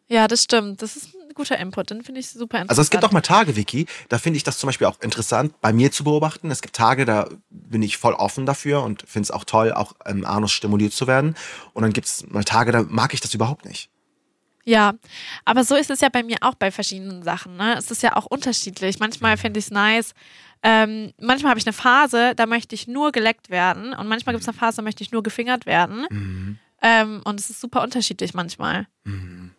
Ja, das stimmt. Das ist ein guter Input. Den finde ich super interessant. Also es gibt auch mal Tage, Vicky, da finde ich das zum Beispiel auch interessant, bei mir zu beobachten. Es gibt Tage, da bin ich voll offen dafür und finde es auch toll, auch im Anus stimuliert zu werden. Und dann gibt es mal Tage, da mag ich das überhaupt nicht. Ja, aber so ist es ja bei mir auch bei verschiedenen Sachen. Ne? Es ist ja auch unterschiedlich. Manchmal finde ich es nice. Ähm, manchmal habe ich eine Phase, da möchte ich nur geleckt werden. Und manchmal gibt es eine Phase, da möchte ich nur gefingert werden. Mhm. Ähm, und es ist super unterschiedlich manchmal. Mhm.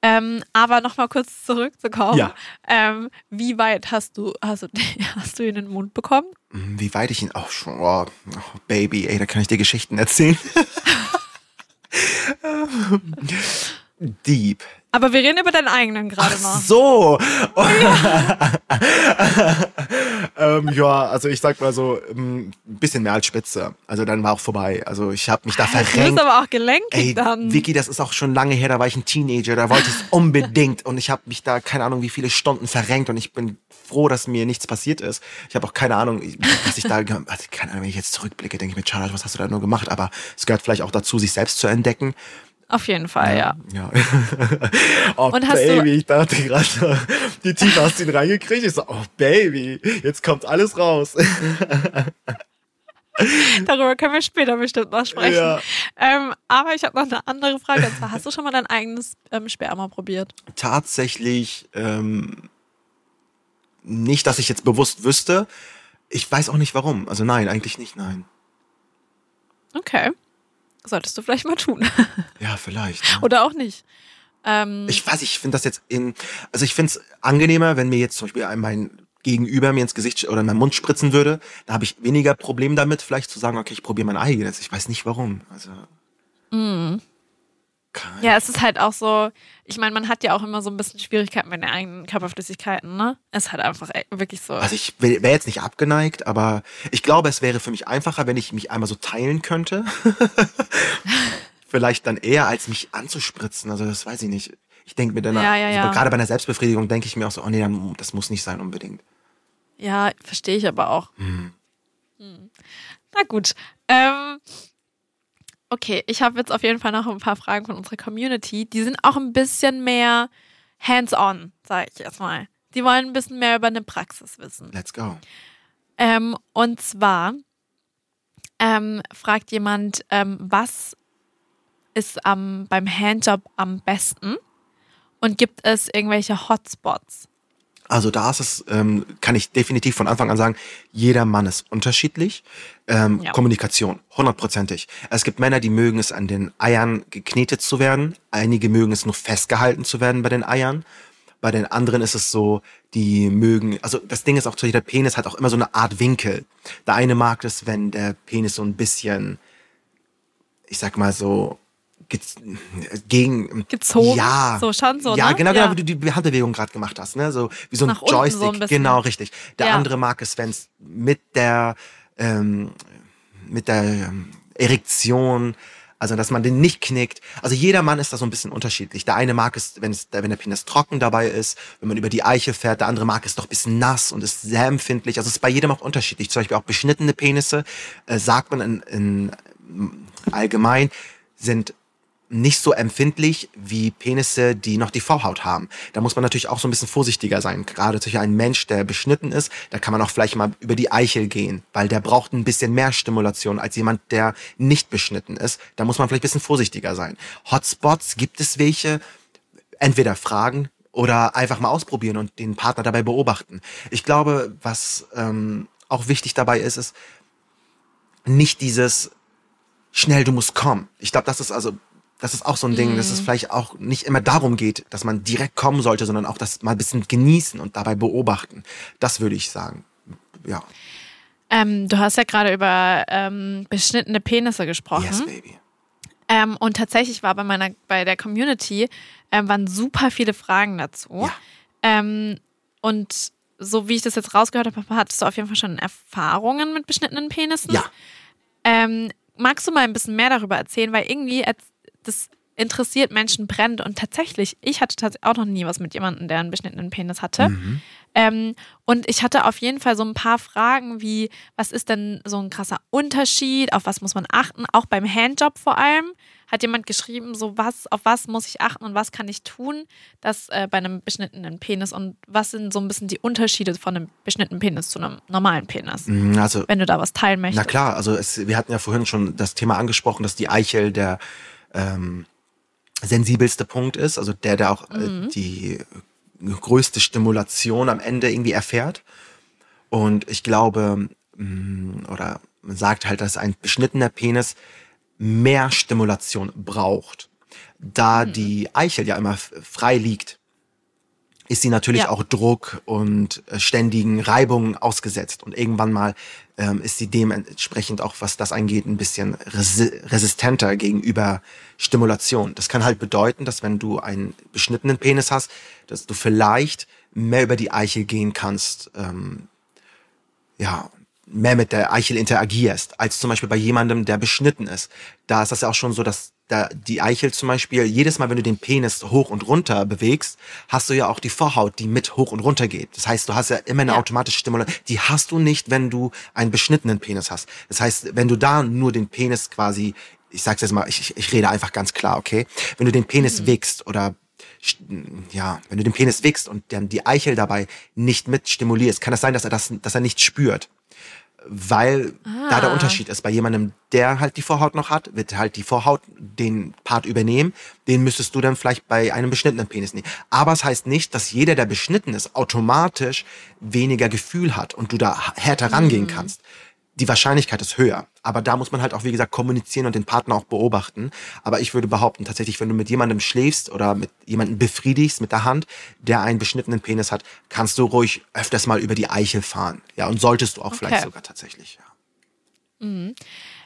Ähm, aber nochmal kurz zurückzukommen. Ja. Ähm, wie weit hast du, hast du, <laughs> hast du ihn in den Mund bekommen? Hm, Wie weit ich ihn auch schon, oh, oh, Baby, ey, da kann ich dir Geschichten erzählen. <laughs> <laughs> Deep. Aber wir reden über deinen eigenen gerade Ach noch. so. <laughs> ähm, ja, also ich sag mal so, ähm, ein bisschen mehr als Spitze. Also dann war auch vorbei. Also ich habe mich da Du bist verrenkt. aber auch gelenkig Ey, dann. Vicky, das ist auch schon lange her, da war ich ein Teenager, da wollte ich es <laughs> unbedingt und ich habe mich da keine Ahnung wie viele Stunden verrenkt und ich bin froh, dass mir nichts passiert ist. Ich habe auch keine Ahnung, was ich da, <laughs> also keine Ahnung, wenn ich jetzt zurückblicke, denke ich mir, Charlotte, was hast du da nur gemacht? Aber es gehört vielleicht auch dazu, sich selbst zu entdecken. Auf jeden Fall, ja. Ja. <laughs> oh, Und hast du- Baby, ich dachte gerade, <laughs> die Tiefe hast du ihn reingekriegt. Ich so, oh, Baby, jetzt kommt alles raus. <laughs> Darüber können wir später bestimmt noch sprechen. Ja. Ähm, aber ich habe noch eine andere Frage. Und zwar, hast du schon mal dein eigenes ähm, Sperma probiert? Tatsächlich ähm, nicht, dass ich jetzt bewusst wüsste. Ich weiß auch nicht warum. Also nein, eigentlich nicht, nein. Okay. Solltest du vielleicht mal tun. Ja, vielleicht. Ja. Oder auch nicht. Ähm, Ich weiß, ich finde das jetzt in, also ich finde es angenehmer, wenn mir jetzt zum Beispiel ein- mein Gegenüber mir ins Gesicht oder in meinen Mund spritzen würde. Da habe ich weniger Problem damit, vielleicht zu sagen, okay, ich probiere mein eigenes. Ich weiß nicht warum. Also. Kein- ja, es ist halt auch so, ich meine, man hat ja auch immer so ein bisschen Schwierigkeiten mit den eigenen Körperflüssigkeiten, ne? Es ist halt einfach ey, wirklich so. Also ich wäre jetzt nicht abgeneigt, aber ich glaube, es wäre für mich einfacher, wenn ich mich einmal so teilen könnte. <laughs> Vielleicht dann eher, als mich anzuspritzen. Also das weiß ich nicht. Ich denke mir dann, Ja, ja, also ja. gerade bei einer Selbstbefriedigung denke ich mir auch so, oh nee, das muss nicht sein unbedingt. Ja, verstehe ich aber auch. Hm. Hm. Na gut. Ähm, okay, ich habe jetzt auf jeden Fall noch ein paar Fragen von unserer Community. Die sind auch ein bisschen mehr hands-on, sage ich jetzt mal. Die wollen ein bisschen mehr über eine Praxis wissen. Let's go. Ähm, und zwar ähm, fragt jemand, ähm, was ist am, beim Handjob am besten? Und gibt es irgendwelche Hotspots? Also da ist es, ähm, kann ich definitiv von Anfang an sagen, jeder Mann ist unterschiedlich. Ähm, Ja. Kommunikation, hundertprozentig. Es gibt Männer, die mögen es an den Eiern geknetet zu werden. Einige mögen es nur festgehalten zu werden bei den Eiern. Bei den anderen ist es so, die mögen, also das Ding ist auch, jeder Penis hat auch immer so eine Art Winkel. Der eine mag es, wenn der Penis so ein bisschen, ich sag mal so, gegen Gezogen? Ja, So, schon so, Ja, ne? genau, Ja. genau, wie du die Handbewegung gerade gemacht hast, ne? So wie so ein Nach Joystick. so ein genau, richtig. Der Ja. andere mag es, wenn es mit der ähm, mit der ähm, Erektion, also dass man den nicht knickt. Also jeder Mann ist da so ein bisschen unterschiedlich. Der eine mag es, wenn es, wenn der Penis trocken dabei ist, wenn man über die Eiche fährt. Der andere mag es doch ein bisschen nass und ist sehr empfindlich. Also es ist bei jedem auch unterschiedlich. Zum Beispiel auch beschnittene Penisse, äh, sagt man in, in allgemein, sind nicht so empfindlich wie Penisse, die noch die Vorhaut haben. Da muss man natürlich auch so ein bisschen vorsichtiger sein. Gerade durch einen Mensch, der beschnitten ist, da kann man auch vielleicht mal über die Eichel gehen, weil der braucht ein bisschen mehr Stimulation als jemand, der nicht beschnitten ist. Da muss man vielleicht ein bisschen vorsichtiger sein. Hotspots, gibt es welche? Entweder fragen oder einfach mal ausprobieren und den Partner dabei beobachten. Ich glaube, was ähm, auch wichtig dabei ist, ist nicht dieses schnell, du musst kommen. Ich glaube, das ist also das ist auch so ein Ding, dass es Mhm. vielleicht auch nicht immer darum geht, dass man direkt kommen sollte, sondern auch das mal ein bisschen genießen und dabei beobachten. Das würde ich sagen. Ja. Ähm, du hast ja gerade über ähm, beschnittene Penisse gesprochen. Yes, baby. Ähm, und tatsächlich war bei meiner, bei der Community ähm, waren super viele Fragen dazu. Ja. Ähm, und so wie ich das jetzt rausgehört habe, Papa, hattest du auf jeden Fall schon Erfahrungen mit beschnittenen Penissen. Ja. Ähm, magst du mal ein bisschen mehr darüber erzählen? Weil irgendwie das interessiert Menschen brennt. Und tatsächlich, ich hatte tatsächlich auch noch nie was mit jemandem, der einen beschnittenen Penis hatte. Mhm. Ähm, und ich hatte auf jeden Fall so ein paar Fragen wie, was ist denn so ein krasser Unterschied? Auf was muss man achten? Auch beim Handjob vor allem hat jemand geschrieben, so was, auf was muss ich achten und was kann ich tun, dass äh, bei einem beschnittenen Penis und was sind so ein bisschen die Unterschiede von einem beschnittenen Penis zu einem normalen Penis? Mm, Also Wenn du da was teilen möchtest. Na klar, also es, wir hatten ja vorhin schon das Thema angesprochen, dass die Eichel der ähm, sensibelste Punkt ist, also der, der auch äh, die größte Stimulation am Ende irgendwie erfährt. Und ich glaube, mh, oder man sagt halt, dass ein beschnittener Penis mehr Stimulation braucht. Da die Eichel ja immer frei liegt, ist sie natürlich Ja. auch Druck und äh, ständigen Reibungen ausgesetzt. Und irgendwann mal ähm, ist sie dementsprechend auch, was das angeht, ein bisschen resi resistenter gegenüber Stimulation. Das kann halt bedeuten, dass wenn du einen beschnittenen Penis hast, dass du vielleicht mehr über die Eichel gehen kannst, ähm, ja, mehr mit der Eichel interagierst, als zum Beispiel bei jemandem, der beschnitten ist. Da ist das ja auch schon so, dass da die Eichel zum Beispiel, jedes Mal, wenn du den Penis hoch und runter bewegst, hast du ja auch die Vorhaut, die mit hoch und runter geht. Das heißt, du hast ja immer eine Ja. automatische Stimulation. Die hast du nicht, wenn du einen beschnittenen Penis hast. Das heißt, wenn du da nur den Penis quasi, ich sag's jetzt mal, ich, ich- ich rede einfach ganz klar, okay? Wenn du den Penis wickst oder ja, wenn du den Penis wickst und dann die Eichel dabei nicht mit stimulierst, kann es sein, dass er das, dass er nicht spürt. Weil da der Ah. Unterschied ist. Bei jemandem, der halt die Vorhaut noch hat, wird halt die Vorhaut den Part übernehmen. Den müsstest du dann vielleicht bei einem beschnittenen Penis nehmen. Aber es heißt nicht, dass jeder, der beschnitten ist, automatisch weniger Gefühl hat und du da härter rangehen kannst. Die Wahrscheinlichkeit ist höher. Aber da muss man halt auch, wie gesagt, kommunizieren und den Partner auch beobachten. Aber ich würde behaupten, tatsächlich, wenn du mit jemandem schläfst oder mit jemandem befriedigst mit der Hand, der einen beschnittenen Penis hat, kannst du ruhig öfters mal über die Eichel fahren. Ja, und solltest du auch vielleicht Okay. sogar tatsächlich. Ja.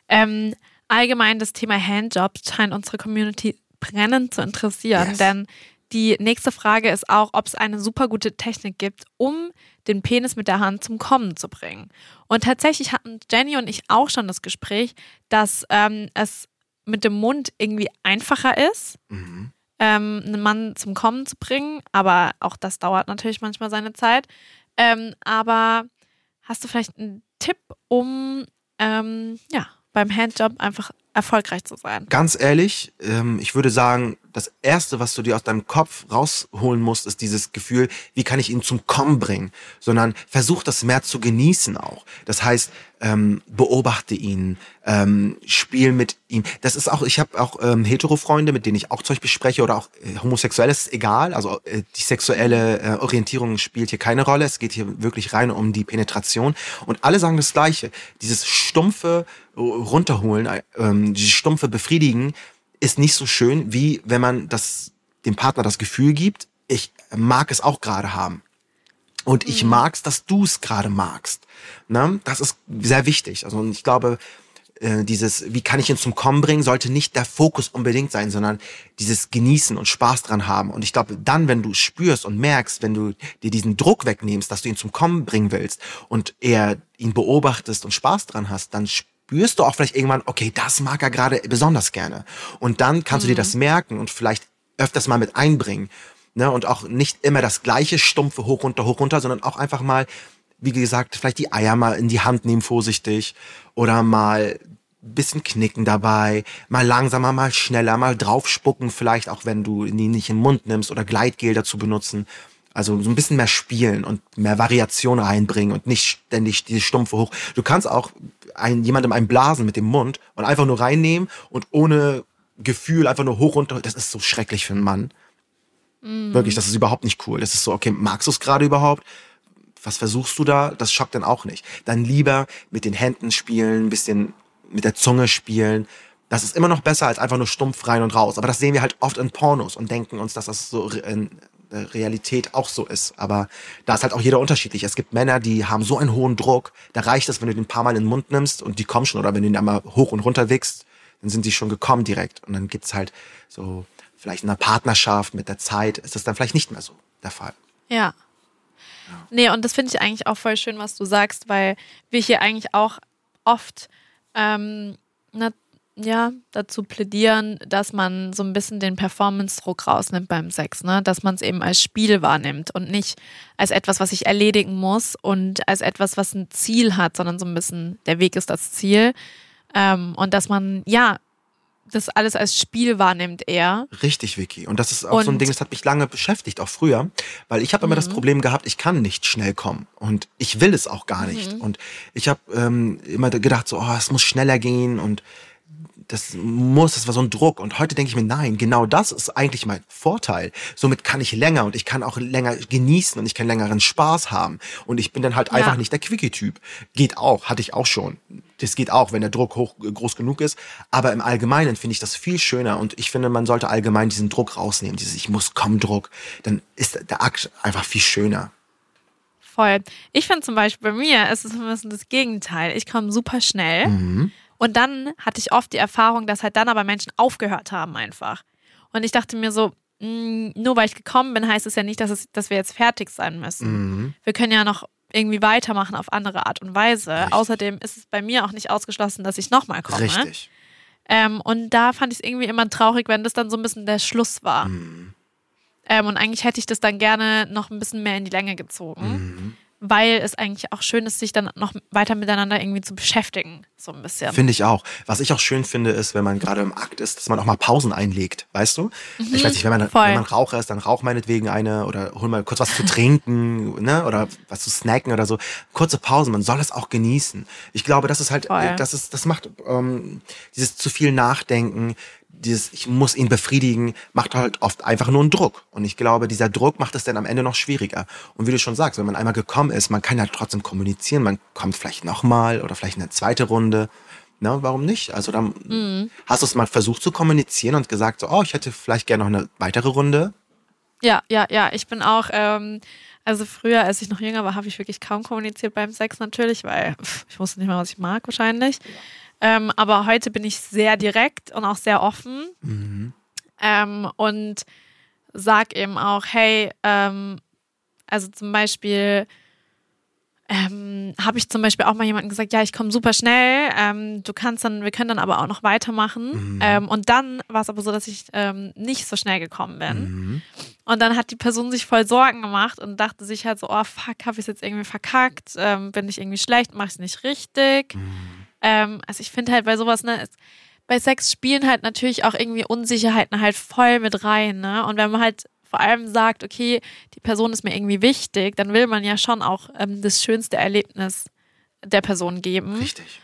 Ähm, allgemein das Thema Handjobs scheint unsere Community brennend zu interessieren, Yes. denn die nächste Frage ist auch, ob es eine super gute Technik gibt, um den Penis mit der Hand zum Kommen zu bringen. Und tatsächlich hatten Jenny und ich auch schon das Gespräch, dass ähm, es mit dem Mund irgendwie einfacher ist, Mhm. ähm, einen Mann zum Kommen zu bringen, aber auch das dauert natürlich manchmal seine Zeit. Ähm, aber hast du vielleicht einen Tipp, um ähm, ja, beim Handjob einfach erfolgreich zu sein? Ganz ehrlich, ähm, ich würde sagen, das Erste, was du dir aus deinem Kopf rausholen musst, ist dieses Gefühl, wie kann ich ihn zum Kommen bringen, sondern versuch das mehr zu genießen auch. Das heißt, ähm, beobachte ihn, ähm, spiel mit ihm. Das ist auch, ich habe auch Hetero-Freunde, mit denen ich auch Zeug bespreche oder auch äh, homosexuell ist egal. Also äh, die sexuelle äh, Orientierung spielt hier keine Rolle. Es geht hier wirklich rein um die Penetration. Und alle sagen das Gleiche. Dieses stumpfe runterholen, äh, ähm, dieses stumpfe befriedigen, ist nicht so schön, wie wenn man das, dem Partner das Gefühl gibt, ich mag es auch gerade haben. Und ich mag's, dass du es gerade magst. Ne? Das ist sehr wichtig. Also und ich glaube, äh, dieses, wie kann ich ihn zum Kommen bringen, sollte nicht der Fokus unbedingt sein, sondern dieses Genießen und Spaß dran haben. Und ich glaube, dann, wenn du spürst und merkst, wenn du dir diesen Druck wegnimmst, dass du ihn zum Kommen bringen willst und eher ihn beobachtest und Spaß dran hast, dann spürst du auch vielleicht irgendwann, okay, das mag er gerade besonders gerne. Und dann kannst du dir das merken und vielleicht öfters mal mit einbringen. Ne? Und auch nicht immer das gleiche stumpfe hoch, runter, hoch, runter, sondern auch einfach mal, wie gesagt, vielleicht die Eier mal in die Hand nehmen, vorsichtig. Oder mal bisschen knicken dabei, mal langsamer, mal schneller, mal draufspucken, vielleicht auch wenn du die nicht in den Mund nimmst oder Gleitgel dazu benutzen. Also so ein bisschen mehr spielen und mehr Variation reinbringen und nicht ständig diese Stumpfe hoch. Du kannst auch ein, jemandem einen blasen mit dem Mund und einfach nur reinnehmen und ohne Gefühl einfach nur hoch runter. Das ist so schrecklich für einen Mann. Wirklich, das ist überhaupt nicht cool. Das ist so, okay, magst du es gerade überhaupt? Was versuchst du da? Das schockt dann auch nicht. Dann lieber mit den Händen spielen, ein bisschen mit der Zunge spielen. Das ist immer noch besser als einfach nur stumpf rein und raus. Aber das sehen wir halt oft in Pornos und denken uns, dass das so der Realität auch so ist. Aber da ist halt auch jeder unterschiedlich. Es gibt Männer, die haben so einen hohen Druck. Da reicht es, wenn du den ein paar Mal in den Mund nimmst und die kommen schon. Oder wenn du ihn einmal hoch und runter wickst, dann sind die schon gekommen direkt. Und dann gibt's halt so, vielleicht in einer Partnerschaft mit der Zeit, ist das dann vielleicht nicht mehr so der Fall. Ja. Nee, und das finde ich eigentlich auch voll schön, was du sagst, weil wir hier eigentlich auch oft ähm, na, ja, dazu plädieren, dass man so ein bisschen den Performance-Druck rausnimmt beim Sex, ne? Dass man es eben als Spiel wahrnimmt und nicht als etwas, was ich erledigen muss und als etwas, was ein Ziel hat, sondern so ein bisschen der Weg ist das Ziel. Ähm, und dass man, ja, das alles als Spiel wahrnimmt eher. Richtig, Vicky. Und das ist auch so ein Und- Ding, das hat mich lange beschäftigt, auch früher, weil ich habe immer Mhm. das Problem gehabt, ich kann nicht schnell kommen und ich will es auch gar nicht. Mhm. Und ich habe ähm, immer gedacht, so, oh, es muss schneller gehen und das muss, das war so ein Druck. Und heute denke ich mir, nein, genau das ist eigentlich mein Vorteil. Somit kann ich länger und ich kann auch länger genießen und ich kann längeren Spaß haben. Und ich bin dann halt Ja. einfach nicht der Quickie-Typ. Geht auch, hatte ich auch schon. Das geht auch, wenn der Druck hoch, groß genug ist. Aber im Allgemeinen finde ich das viel schöner und ich finde, man sollte allgemein diesen Druck rausnehmen, dieses Ich muss kommen Druck. Dann ist der Akt einfach viel schöner. Voll. Ich finde zum Beispiel bei mir ist es ein bisschen das Gegenteil. Ich komme super schnell. Mhm. Und dann hatte ich oft die Erfahrung, dass halt dann aber Menschen aufgehört haben einfach. Und ich dachte mir so, mh, nur weil ich gekommen bin, heißt es ja nicht, dass, es, dass wir jetzt fertig sein müssen. Mhm. Wir können ja noch irgendwie weitermachen auf andere Art und Weise. Richtig. Außerdem ist es bei mir auch nicht ausgeschlossen, dass ich nochmal komme. Richtig. Ähm, und da fand ich es irgendwie immer traurig, wenn das dann so ein bisschen der Schluss war. Mhm. Ähm, und eigentlich hätte ich das dann gerne noch ein bisschen mehr in die Länge gezogen, Mhm. Weil es eigentlich auch schön ist, sich dann noch weiter miteinander irgendwie zu beschäftigen. So ein bisschen. Finde ich auch. Was ich auch schön finde, ist, wenn man gerade im Akt ist, dass man auch mal Pausen einlegt, weißt du? Ich weiß nicht, wenn man, Mhm. voll. wenn man Raucher ist, dann rauch meinetwegen eine oder hol mal kurz was zu trinken, ne? Oder was zu snacken oder so. Kurze Pausen, man soll es auch genießen. Ich glaube, das ist halt, Voll. das ist, das macht ähm, dieses zu viel Nachdenken, dieses, ich muss ihn befriedigen, macht halt oft einfach nur einen Druck. Und ich glaube, dieser Druck macht es dann am Ende noch schwieriger. Und wie du schon sagst, wenn man einmal gekommen ist, man kann ja trotzdem kommunizieren, man kommt vielleicht nochmal oder vielleicht eine zweite Runde. Na, warum nicht? Also dann Mhm. hast du es mal versucht zu kommunizieren und gesagt, so, oh, ich hätte vielleicht gerne noch eine weitere Runde. Ja, ja, ja. Ich bin auch, ähm, also früher, als ich noch jünger war, habe ich wirklich kaum kommuniziert beim Sex natürlich, weil pff, ich wusste nicht mal, was ich mag wahrscheinlich. Ähm, aber heute bin ich sehr direkt und auch sehr offen ähm, und sag eben auch, hey, ähm, also zum Beispiel ähm, habe ich zum Beispiel auch mal jemandem gesagt, ja, ich komme super schnell, ähm, du kannst dann, wir können dann aber auch noch weitermachen. Ähm, und dann war es aber so, dass ich nicht so schnell gekommen bin. Mhm. Und dann hat die Person sich voll Sorgen gemacht und dachte sich halt so, oh fuck, habe ich es jetzt irgendwie verkackt? Bin ich irgendwie schlecht? Mache ich es nicht richtig? Ähm, also ich finde halt bei sowas, ne, bei Sex spielen halt natürlich auch irgendwie Unsicherheiten halt voll mit rein, ne? Und wenn man halt vor allem sagt, okay, die Person ist mir irgendwie wichtig, dann will man ja schon auch ähm, das schönste Erlebnis der Person geben. Richtig.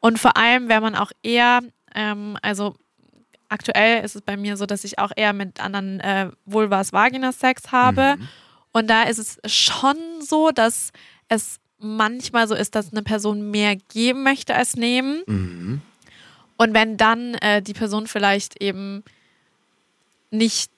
Und vor allem, wenn man auch eher, ähm, also aktuell ist es bei mir so, dass ich auch eher mit anderen äh, Vulvas Vaginas Sex habe. Und da ist es schon so, dass es manchmal so ist, dass eine Person mehr geben möchte als nehmen. Mhm. Und wenn dann äh, die Person vielleicht eben nicht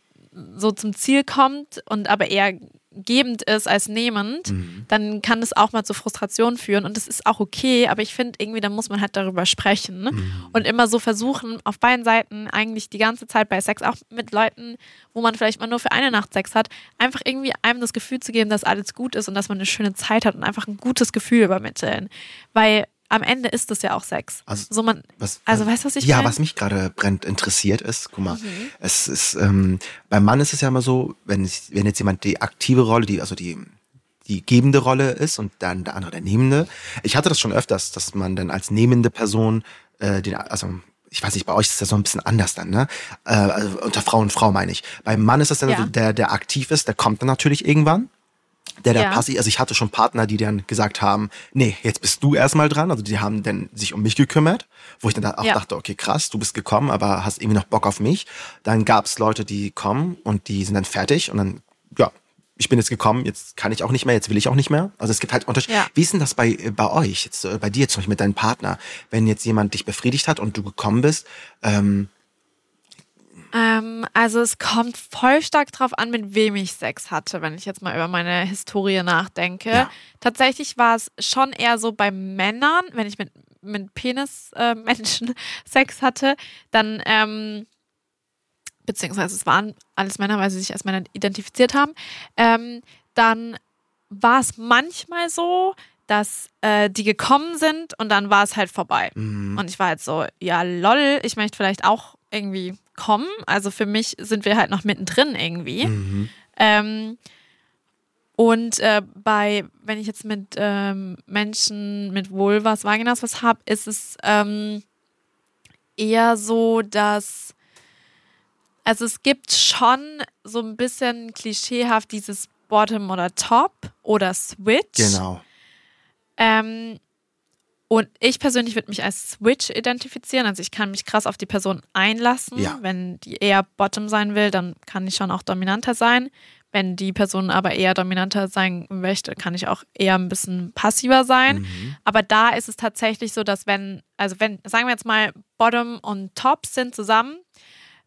so zum Ziel kommt und aber eher gebend ist als nehmend, Mhm. dann kann das auch mal zu Frustration führen und das ist auch okay, aber ich finde irgendwie, da muss man halt darüber sprechen Mhm. und immer so versuchen, auf beiden Seiten eigentlich die ganze Zeit bei Sex, auch mit Leuten, wo man vielleicht mal nur für eine Nacht Sex hat, einfach irgendwie einem das Gefühl zu geben, dass alles gut ist und dass man eine schöne Zeit hat und einfach ein gutes Gefühl übermitteln, weil am Ende ist es ja auch Sex. Also- so man, Was, also weißt du, was ich Ja, meine? was mich gerade brennt interessiert ist, guck mal, Mhm. es ist, ähm, beim Mann ist es ja immer so, wenn, wenn jetzt jemand die aktive Rolle, die, also die, die gebende Rolle ist und dann der andere der nehmende. Ich hatte das schon öfters, dass man dann als nehmende Person äh, den, also ich weiß nicht, bei euch ist das so ein bisschen anders dann, ne? Äh, also unter Frau und Frau meine ich. Beim Mann ist das dann Ja. so, der, der aktiv ist, der kommt dann natürlich irgendwann. Der, der Ja. passiv, also ich hatte schon Partner, die dann gesagt haben, nee, jetzt bist du erstmal dran. Also die haben dann sich um mich gekümmert, wo ich dann auch Ja. dachte, okay, krass, du bist gekommen, aber hast irgendwie noch Bock auf mich. Dann gab's Leute, die kommen und die sind dann fertig und dann, ja, ich bin jetzt gekommen, jetzt kann ich auch nicht mehr, jetzt will ich auch nicht mehr. Also es gibt halt Unterschiede. Ja. Wie ist denn das bei, äh, bei euch, jetzt äh, bei dir zum Beispiel mit deinem Partner, wenn jetzt jemand dich befriedigt hat und du gekommen bist? Ähm, Ähm, also es kommt voll stark drauf an, mit wem ich Sex hatte, wenn ich jetzt mal über meine Historie nachdenke. Ja. Tatsächlich war es schon eher so bei Männern, wenn ich mit, mit Penis-Menschen <laughs> Sex hatte, dann, ähm, beziehungsweise es waren alles Männer, weil sie sich als Männer identifiziert haben, ähm, dann war es manchmal so, dass äh, die gekommen sind und dann war es halt vorbei. mm, Und ich war halt so, ja, lol, ich möchte vielleicht auch irgendwie kommen. Also für mich sind wir halt noch mittendrin irgendwie. mhm. Ähm, und äh, bei, wenn ich jetzt mit ähm, Menschen mit Vulvas, Vaginas was habe, ist es ähm, eher so, dass also es gibt schon so ein bisschen klischeehaft dieses Bottom oder Top oder Switch. Genau. Ähm, und ich persönlich würde mich als Switch identifizieren. Also ich kann mich krass auf die Person einlassen. Ja. Wenn die eher Bottom sein will, dann kann ich schon auch dominanter sein. Wenn die Person aber eher dominanter sein möchte, kann ich auch eher ein bisschen passiver sein. Mhm. Aber da ist es tatsächlich so, dass wenn, also wenn, sagen wir jetzt mal, Bottom und Top sind zusammen,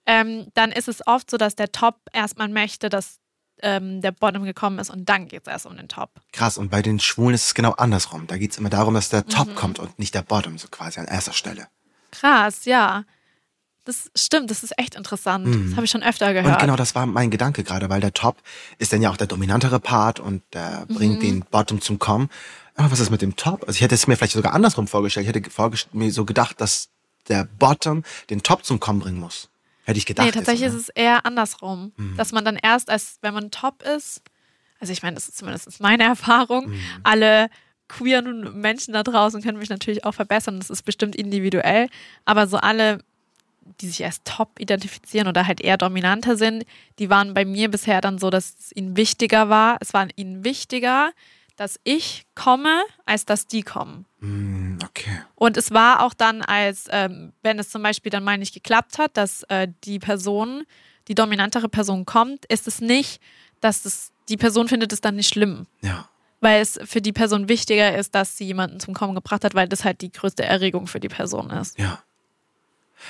ähm, dann ist es oft so, dass der Top erstmal möchte, dass ähm, der Bottom gekommen ist und dann geht es erst um den Top. Krass, und bei den Schwulen ist es genau andersrum. Da geht's immer darum, dass der Mhm. Top kommt und nicht der Bottom, so quasi an erster Stelle. Krass, ja. Das stimmt, das ist echt interessant. Das habe ich schon öfter gehört. Mhm. Und genau das war mein Gedanke gerade, weil der Top ist dann ja auch der dominantere Part und der bringt Mhm. den Bottom zum Kommen. Aber was ist mit dem Top? Also ich hätte es mir vielleicht sogar andersrum vorgestellt. Ich hätte vorgest- mir so gedacht, dass der Bottom den Top zum Kommen bringen muss. Hätte ich gedacht. nee, tatsächlich jetzt, ist es eher andersrum. Mhm. Dass man dann erst, als wenn man top ist, also ich meine, das ist zumindest meine <laughs> Erfahrung, Mhm. alle queeren Menschen da draußen können mich natürlich auch verbessern. Das ist bestimmt individuell. Aber so alle, die sich als top identifizieren oder halt eher dominanter sind, die waren bei mir bisher dann so, dass es ihnen wichtiger war. Es war ihnen wichtiger, dass ich komme, als dass die kommen. Hm, okay. Und es war auch dann, als ähm, wenn es zum Beispiel dann mal nicht geklappt hat, dass äh, die Person, die dominantere Person kommt, ist es nicht, dass das, die Person findet es dann nicht schlimm. Ja. Weil es für die Person wichtiger ist, dass sie jemanden zum Kommen gebracht hat, weil das halt die größte Erregung für die Person ist. Ja.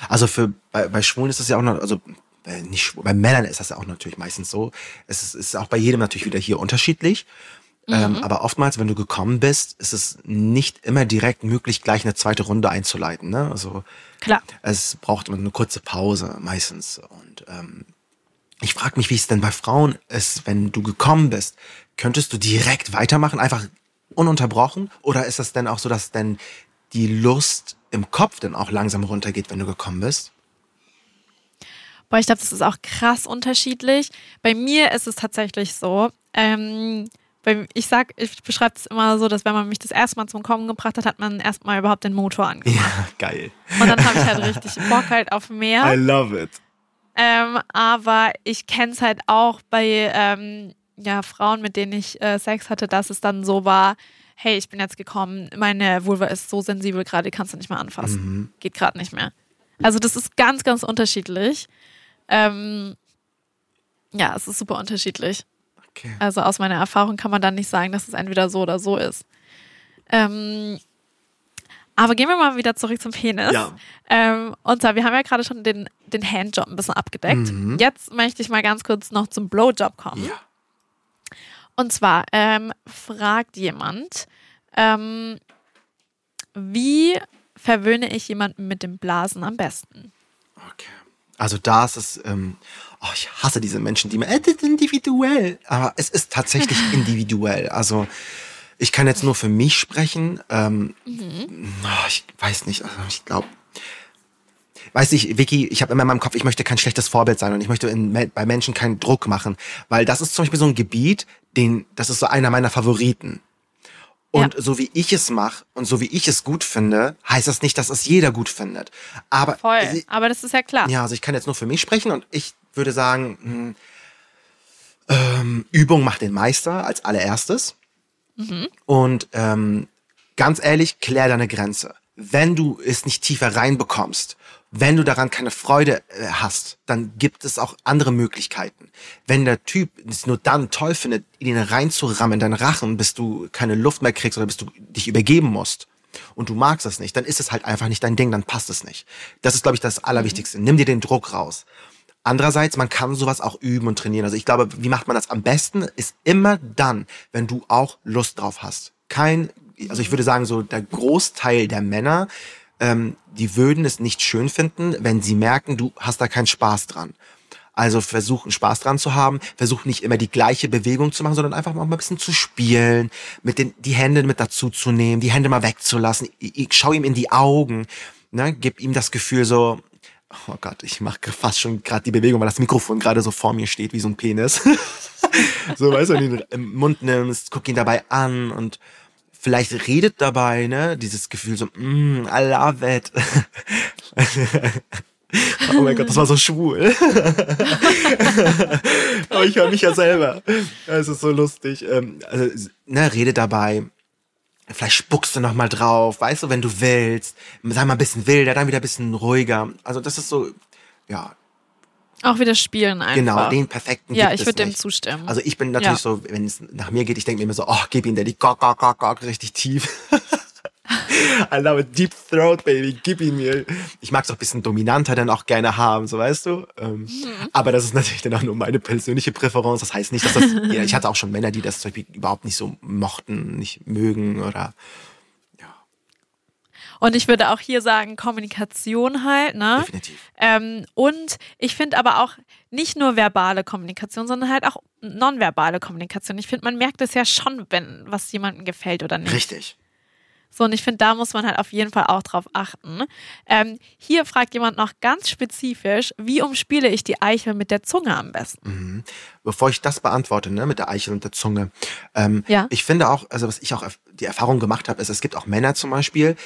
Also für bei, bei Schwulen ist das ja auch noch, also bei, nicht, bei Männern ist das ja auch natürlich meistens so. Es ist, ist auch bei jedem natürlich wieder hier unterschiedlich. Ähm, aber oftmals, wenn du gekommen bist, ist es nicht immer direkt möglich, gleich eine zweite Runde einzuleiten. Ne? Also Klar. es braucht immer eine kurze Pause meistens. Und ähm, ich frage mich, wie es denn bei Frauen ist, wenn du gekommen bist. Könntest du direkt weitermachen, einfach ununterbrochen? Oder ist das denn auch so, dass denn die Lust im Kopf dann auch langsam runtergeht, wenn du gekommen bist? Boah, ich glaube, das ist auch krass unterschiedlich. Bei mir ist es tatsächlich so, ähm, ich sag, ich beschreibe es immer so, dass wenn man mich das erste Mal zum Kommen gebracht hat, hat man erstmal überhaupt den Motor angemacht. Ja, geil. Und dann habe ich halt richtig Bock halt auf mehr. love it. Ähm, aber ich kenne es halt auch bei ähm, ja, Frauen, mit denen ich äh, Sex hatte, dass es dann so war, hey, ich bin jetzt gekommen, meine Vulva ist so sensibel gerade, die kannst du nicht mehr anfassen. Geht gerade nicht mehr. Also das ist ganz, ganz unterschiedlich. Ähm, ja, es ist super unterschiedlich. Okay. Also aus meiner Erfahrung kann man dann nicht sagen, dass es entweder so oder so ist. Ähm, aber gehen wir mal wieder zurück zum Penis. Ja. Ähm, und zwar, wir haben ja gerade schon den, den Handjob ein bisschen abgedeckt. Mhm. Jetzt möchte ich mal ganz kurz noch zum Blowjob kommen. Ja. Und zwar ähm, fragt jemand, ähm, wie verwöhne ich jemanden mit dem Blasen am besten? Okay. Also da ist es, ähm, oh, ich hasse diese Menschen, die mir, äh, das ist individuell. Aber es ist tatsächlich <laughs> individuell. Also ich kann jetzt nur für mich sprechen. Ähm, oh, ich weiß nicht, also ich glaube, weiß ich, Vicky, ich habe immer in meinem Kopf, ich möchte kein schlechtes Vorbild sein und ich möchte in, bei Menschen keinen Druck machen, weil das ist zum Beispiel so ein Gebiet, den, das ist so einer meiner Favoriten. Und so wie ich es mache und so wie ich es gut finde, heißt das nicht, dass es jeder gut findet. Aber Voll. Aber das ist ja klar. ja, also ich kann jetzt nur für mich sprechen und ich würde sagen, hm, ähm, Übung macht den Meister als allererstes. Und ähm, ganz ehrlich, klär deine Grenze. Wenn du es nicht tiefer reinbekommst, wenn du daran keine Freude äh, hast, dann gibt es auch andere Möglichkeiten. Wenn der Typ es nur dann toll findet, ihn reinzurammen in deinen Rachen, bis du keine Luft mehr kriegst oder bis du dich übergeben musst und du magst es nicht, dann ist es halt einfach nicht dein Ding, dann passt es nicht. Das ist, glaube ich, das Allerwichtigste. Nimm dir den Druck raus. Andererseits, man kann sowas auch üben und trainieren. Also ich glaube, wie macht man das am besten, ist immer dann, wenn du auch Lust drauf hast. Kein, also ich würde sagen, so der Großteil der Männer, ähm, die würden es nicht schön finden, wenn sie merken, du hast da keinen Spaß dran. Also versuchen Spaß dran zu haben, versuch nicht immer die gleiche Bewegung zu machen, sondern einfach mal ein bisschen zu spielen, mit den die Hände mit dazu zu nehmen, die Hände mal wegzulassen. Ich, ich schau ihm in die Augen, ne, gib ihm das Gefühl so, oh Gott, ich mache fast schon gerade die Bewegung, weil das Mikrofon gerade so vor mir steht wie so ein Penis. <laughs> so weißt du, wenn du ihn im Mund nimmst, guck ihn dabei an und vielleicht redet dabei, ne, dieses Gefühl so, mm, I love it. <laughs> oh mein Gott, das war so schwul. <laughs> Aber ich höre mich ja selber. Es ist so lustig. Ähm, Also, ne, rede dabei. Vielleicht spuckst du noch mal drauf, weißt du, wenn du willst. Sei mal ein bisschen wilder, dann wieder ein bisschen ruhiger. Also das ist so, ja, Auch wieder spielen einfach. genau, den perfekten Ja, ich würde dem zustimmen. Also ich bin natürlich Ja. so, wenn es nach mir geht, ich denke mir immer so, oh, gib ihn der die gok, gok, gok, gok, richtig tief. <laughs> I love it, deep throat, baby, gib ihn mir. Ich mag es auch ein bisschen dominanter dann auch gerne haben, so weißt du. Ähm, Mhm. Aber das ist natürlich dann auch nur meine persönliche Präferenz. Das heißt nicht, dass das, <laughs> ja, ich hatte auch schon Männer, die das zum Beispiel überhaupt nicht so mochten, nicht mögen oder Und ich würde auch hier sagen, Kommunikation halt, ne? definitiv. Ähm, und ich finde aber auch nicht nur verbale Kommunikation, sondern halt auch nonverbale Kommunikation. Ich finde, man merkt es ja schon, wenn was jemandem gefällt oder nicht. Richtig. So, und ich finde, da muss man halt auf jeden Fall auch drauf achten. Ähm, hier fragt jemand noch ganz spezifisch, wie umspiele ich die Eichel mit der Zunge am besten? bevor ich das beantworte, ne, mit der Eichel und der Zunge. Ähm, Ja. Ich finde auch, also was ich auch die Erfahrung gemacht habe, ist, es gibt auch Männer zum Beispiel,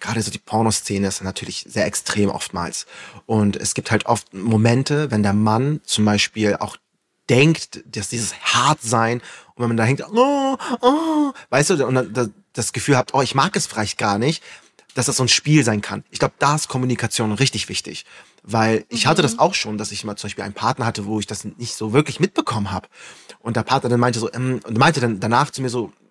gerade so die Pornoszene ist natürlich sehr extrem oftmals. Und es gibt halt oft Momente, wenn der Mann zum Beispiel auch denkt, dass dieses hart sein und wenn man da hängt, oh, oh, weißt du, und das Gefühl hat, oh, ich mag es vielleicht gar nicht, dass das so ein Spiel sein kann. Ich glaube, da ist Kommunikation richtig wichtig. Weil ich hatte das auch schon, dass ich mal zum Beispiel einen Partner hatte, wo ich das nicht so wirklich mitbekommen habe. Und der Partner dann meinte so, ähm, und meinte dann danach zu mir so, "Ey,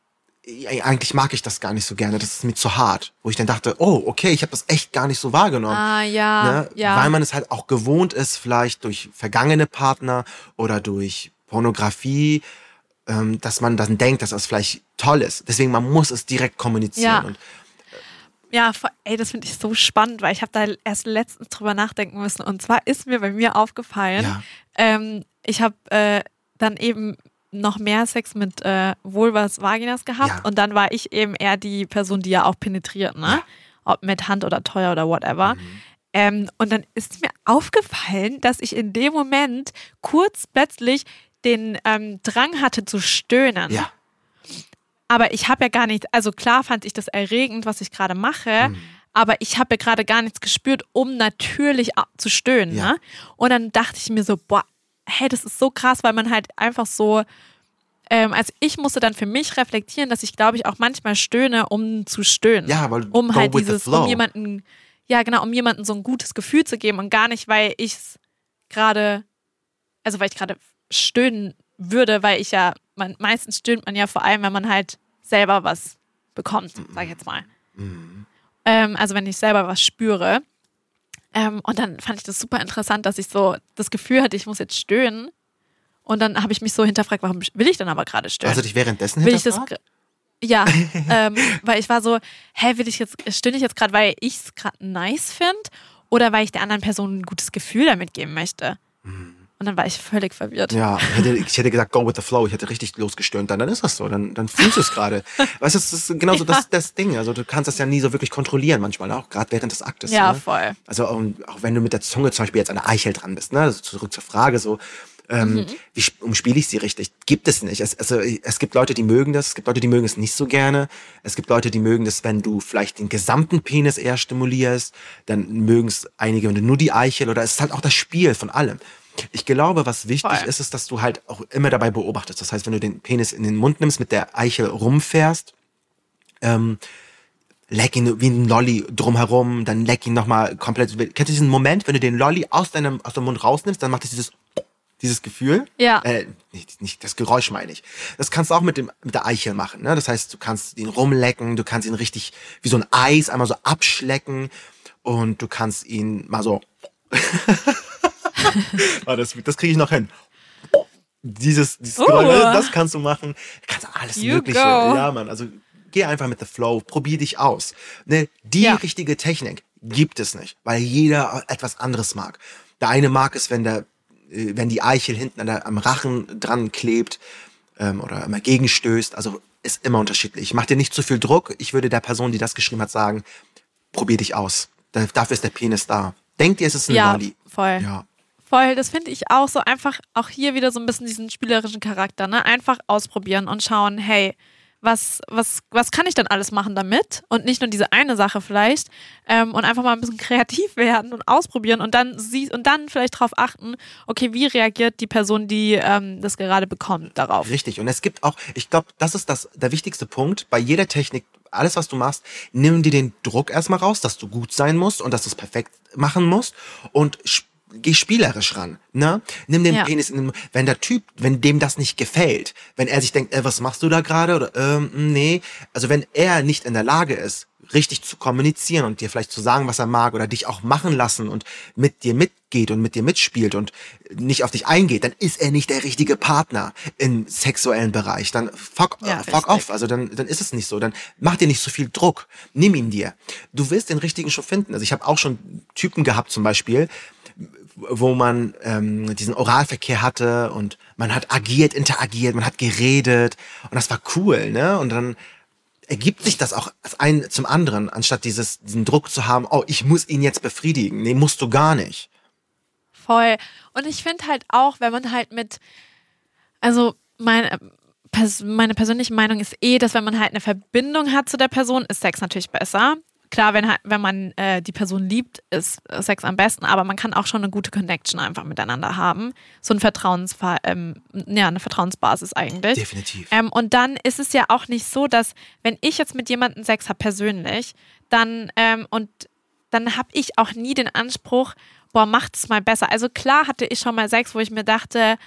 eigentlich mag ich das gar nicht so gerne, das ist mir zu hart. Wo ich dann dachte, oh, okay, ich habe das echt gar nicht so wahrgenommen. Ah, ja, ne? ja. Weil man es halt auch gewohnt ist, vielleicht durch vergangene Partner oder durch Pornografie, ähm, dass man dann denkt, dass das vielleicht toll ist. Deswegen, man muss es direkt kommunizieren. Ja. Und Ja, voll- ey, das finde ich so spannend, weil ich habe da erst letztens drüber nachdenken müssen. Und zwar ist mir bei mir aufgefallen, Ja. ähm, ich habe äh, dann eben noch mehr Sex mit äh, Vulvas, Vaginas gehabt Ja. und dann war ich eben eher die Person, die ja auch penetriert, ne? Ja. Mhm. Ob mit Hand oder teuer oder whatever. Ähm, und dann ist mir aufgefallen, dass ich in dem Moment kurz plötzlich den ähm, Drang hatte zu stöhnen. ja, Aber ich habe ja gar nicht, also klar fand ich das erregend, was ich gerade mache, Mhm. aber ich habe ja gerade gar nichts gespürt, um natürlich zu stöhnen. Ja. Ne? Und dann dachte ich mir so, boah, hey, das ist so krass, weil man halt einfach so, ähm, also ich musste dann für mich reflektieren, dass ich glaube ich auch manchmal stöhne, um zu stöhnen. Ja, weil um halt dieses, um jemanden, ja genau, um jemanden so ein gutes Gefühl zu geben und gar nicht, weil ich es gerade, also weil ich gerade stöhnen würde, weil ich ja, man, meistens stöhnt man ja vor allem, wenn man halt selber was bekommt, sag ich jetzt mal. Ähm, also wenn ich selber was spüre. Ähm, und dann fand ich das super interessant, dass ich so das Gefühl hatte, ich muss jetzt stöhnen. Und dann habe ich mich so hinterfragt, warum will ich dann aber gerade stöhnen? also dich währenddessen will ich das hinterfragt? ja, <laughs> ähm, weil ich war so, hä, will ich jetzt, stöhne ich jetzt gerade, weil ich es gerade nice finde oder weil ich der anderen Person ein gutes Gefühl damit geben möchte? Und dann war ich völlig verwirrt. Ja, ich hätte, ich hätte gesagt, go with the flow. Ich hätte richtig losgestöhnt. Dann, dann ist das so. Dann, dann fühlst du es gerade. Weißt du, das ist genauso <laughs> das, das Ding. Also du kannst das ja nie so wirklich kontrollieren manchmal, auch gerade während des Aktes. Ja, ne? voll. Also auch wenn du mit der Zunge zum Beispiel jetzt an der Eichel dran bist, ne? Also zurück zur Frage, so Ähm, Mhm. Wie sp- umspiele ich sie richtig? Gibt es nicht. Es, also, es gibt Leute, die mögen das, es gibt Leute, die mögen es nicht so gerne. Es gibt Leute, die mögen das, wenn du vielleicht den gesamten Penis eher stimulierst. Dann mögen es einige, wenn du nur die Eichel oder es ist halt auch das Spiel von allem. Ich glaube, was wichtig Voll. ist, ist, dass du halt auch immer dabei beobachtest. Das heißt, wenn du den Penis in den Mund nimmst, mit der Eichel rumfährst, ähm, leck ihn wie ein Lolli drumherum, dann leck ihn nochmal komplett. Kennst du diesen Moment, wenn du den Lolli aus deinem, aus dem Mund rausnimmst, dann macht es dieses, dieses Gefühl? Ja. Äh, nicht, nicht das Geräusch meine ich. Das kannst du auch mit dem, mit der Eichel machen, ne? Das heißt, du kannst ihn rumlecken, du kannst ihn richtig, wie so ein Eis, einmal so abschlecken und du kannst ihn mal so, <laughs> das, das kriege ich noch hin. Dieses, dieses Oh. Geräusch, das kannst du machen. Du kannst alles You Mögliche. go. Ja, Mann. Also geh einfach mit the flow, probier dich aus. Ne, die Ja. richtige Technik gibt es nicht, weil jeder etwas anderes mag. Der eine mag es, wenn der, wenn die Eichel hinten der, am Rachen dran klebt ähm, oder immer gegenstößt. Also ist immer unterschiedlich. Mach dir nicht zu viel Druck. Ich würde der Person, die das geschrieben hat, sagen, probier dich aus. Da- Dafür ist der Penis da. Denk dir, es ist ein Ja, Lolli. voll. Ja. Voll, das finde ich auch so einfach, auch hier wieder so ein bisschen diesen spielerischen Charakter, ne? Einfach ausprobieren und schauen, hey, was, was, was kann ich denn alles machen damit? Und nicht nur diese eine Sache vielleicht. Ähm, und einfach mal ein bisschen <laughs> kreativ werden und ausprobieren und dann sie und dann vielleicht darauf achten, okay, wie reagiert die Person, die ähm, das gerade bekommt, darauf? Richtig. Und es gibt auch, ich glaube, das ist das, der wichtigste Punkt bei jeder Technik. Alles, was du machst, nimm dir den Druck erstmal raus, dass du gut sein musst und dass du es perfekt machen musst und sp- geh spielerisch ran, ne? Nimm den Ja. Penis in den, wenn der Typ, wenn dem das nicht gefällt, wenn er sich denkt, äh, was machst du da gerade oder ähm, nee, also wenn er nicht in der Lage ist, richtig zu kommunizieren und dir vielleicht zu sagen, was er mag oder dich auch machen lassen und mit dir mitgeht und mit dir mitspielt und nicht auf dich eingeht, dann ist er nicht der richtige Partner im sexuellen Bereich. Dann fuck, Ja, äh, fuck off. Also dann, dann ist es nicht so. Dann mach dir nicht so viel Druck. Nimm ihn dir. Du wirst den richtigen schon finden. Also ich habe auch schon Typen gehabt zum Beispiel, wo man ähm, diesen Oralverkehr hatte und man hat agiert, interagiert, man hat geredet und das war cool, ne? Und dann ergibt sich das auch als ein zum anderen, anstatt dieses, diesen Druck zu haben, oh, ich muss ihn jetzt befriedigen. Nee, musst du gar nicht. Voll. Und ich finde halt auch, wenn man halt mit, also mein, äh, meine persönliche Meinung ist eh, dass wenn man halt eine Verbindung hat zu der Person, ist Sex natürlich besser. Klar, wenn, wenn man äh, die Person liebt, ist Sex am besten, aber man kann auch schon eine gute Connection einfach miteinander haben. So ein Vertrauens ähm, ja, eine Vertrauensbasis eigentlich. Definitiv. Ähm, und dann ist es ja auch nicht so, dass wenn ich jetzt mit jemandem Sex habe persönlich, dann ähm, und dann habe ich auch nie den Anspruch, boah, macht's mal besser. Also klar hatte ich schon mal Sex, wo ich mir dachte,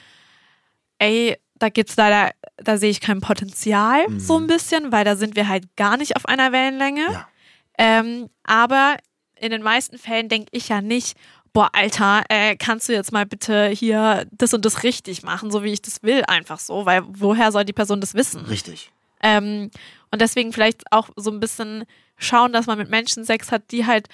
ey, da gibt's leider, da sehe ich kein Potenzial so ein bisschen, weil da sind wir halt gar nicht auf einer Wellenlänge. Ja. Ähm, aber in den meisten Fällen denke ich ja nicht, boah, Alter, äh, kannst du jetzt mal bitte hier das und das richtig machen, so wie ich das will, einfach so, weil woher soll die Person das wissen? Richtig. Ähm, und deswegen vielleicht auch so ein bisschen schauen, dass man mit Menschen Sex hat, die halt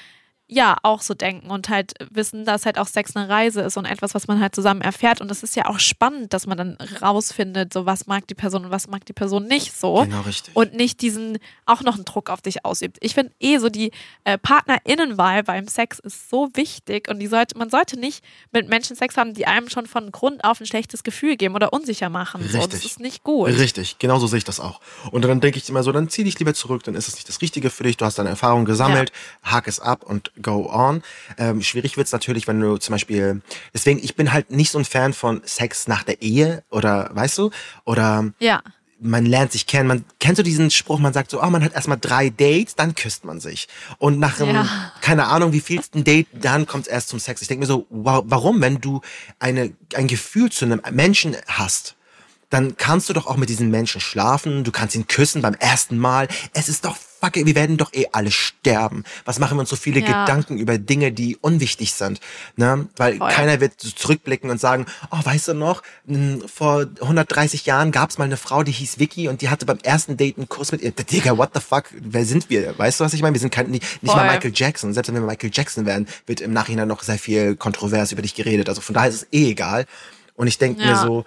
ja auch so denken und halt wissen, dass halt auch Sex eine Reise ist und etwas, was man halt zusammen erfährt. Und das ist ja auch spannend, dass man dann rausfindet, so was mag die Person und was mag die Person nicht so. Genau richtig. Und nicht diesen auch noch einen Druck auf dich ausübt. Ich finde eh so die äh, PartnerInnenwahl beim Sex ist so wichtig und die sollte, man sollte nicht mit Menschen Sex haben, die einem schon von Grund auf ein schlechtes Gefühl geben oder unsicher machen. So, das Richtig. ist nicht gut. Richtig, genau so sehe ich das auch. Und dann denke ich immer so, dann zieh dich lieber zurück, dann ist es nicht das Richtige für dich, du hast deine Erfahrung gesammelt, hak es ab und go on. Ähm, schwierig wird's natürlich, wenn du zum Beispiel, deswegen, ich bin halt nicht so ein Fan von Sex nach der Ehe oder, weißt du, oder Ja. man lernt sich kennen. Man kennst du diesen Spruch, man sagt so, oh, man hat erstmal drei Dates, dann küsst man sich. Und nach einem, Ja. keine Ahnung, wie vielsten Date, dann kommt es erst zum Sex. Ich denke mir so, wow, warum, wenn du eine, ein Gefühl zu einem Menschen hast, dann kannst du doch auch mit diesem Menschen schlafen, du kannst ihn küssen beim ersten Mal. Es ist doch fuck, wir werden doch eh alle sterben. Was machen wir uns so viele Ja. Gedanken über Dinge, die unwichtig sind? Ne? Weil Voll. keiner wird zurückblicken und sagen, oh, weißt du noch, vor 130 Jahren gab es mal eine Frau, die hieß Vicky und die hatte beim ersten Date einen Kuss mit ihr. Digga, what the fuck, wer sind wir? Weißt du, was ich meine? Wir sind kein, nicht, nicht mal. Michael Jackson. Selbst wenn wir Michael Jackson wären, wird im Nachhinein noch sehr viel kontrovers über dich geredet. Also von daher ist es eh egal. Und ich denke mir Ja. so,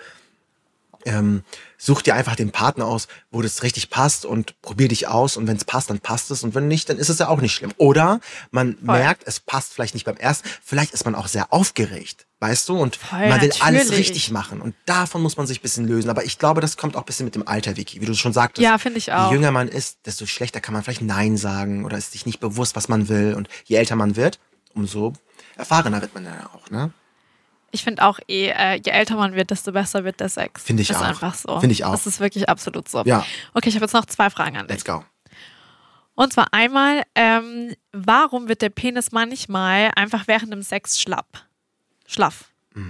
ähm, such dir einfach den Partner aus, wo das richtig passt und probier dich aus und wenn es passt, dann passt es und wenn nicht, dann ist es ja auch nicht schlimm. Oder man Voll. merkt, es passt vielleicht nicht beim ersten, vielleicht ist man auch sehr aufgeregt. Weißt du? Und Voll, man will alles natürlich. richtig machen. Und davon muss man sich ein bisschen lösen. Aber ich glaube, das kommt auch ein bisschen mit dem Alter, Vicky. Wie du schon sagtest. Ja, finde ich auch. Je jünger man ist, desto schlechter kann man vielleicht Nein sagen oder ist sich nicht bewusst, was man will. Und je älter man wird, umso erfahrener wird man dann auch, ne? Ich finde auch eh, äh, je älter man wird, desto besser wird der Sex. Finde ich ist auch. einfach so. Finde ich auch. Das ist wirklich absolut so. Ja. Okay, ich habe jetzt noch zwei Fragen an dich. Let's go. Und zwar einmal, ähm, warum wird der Penis manchmal einfach während dem Sex schlapp? Schlaff.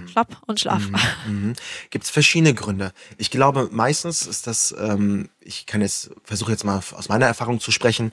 Schlapp und schlaff. Mhm. Gibt es verschiedene Gründe. Ich glaube, meistens ist das, ähm, ich kann jetzt, versuche jetzt mal aus meiner Erfahrung zu sprechen.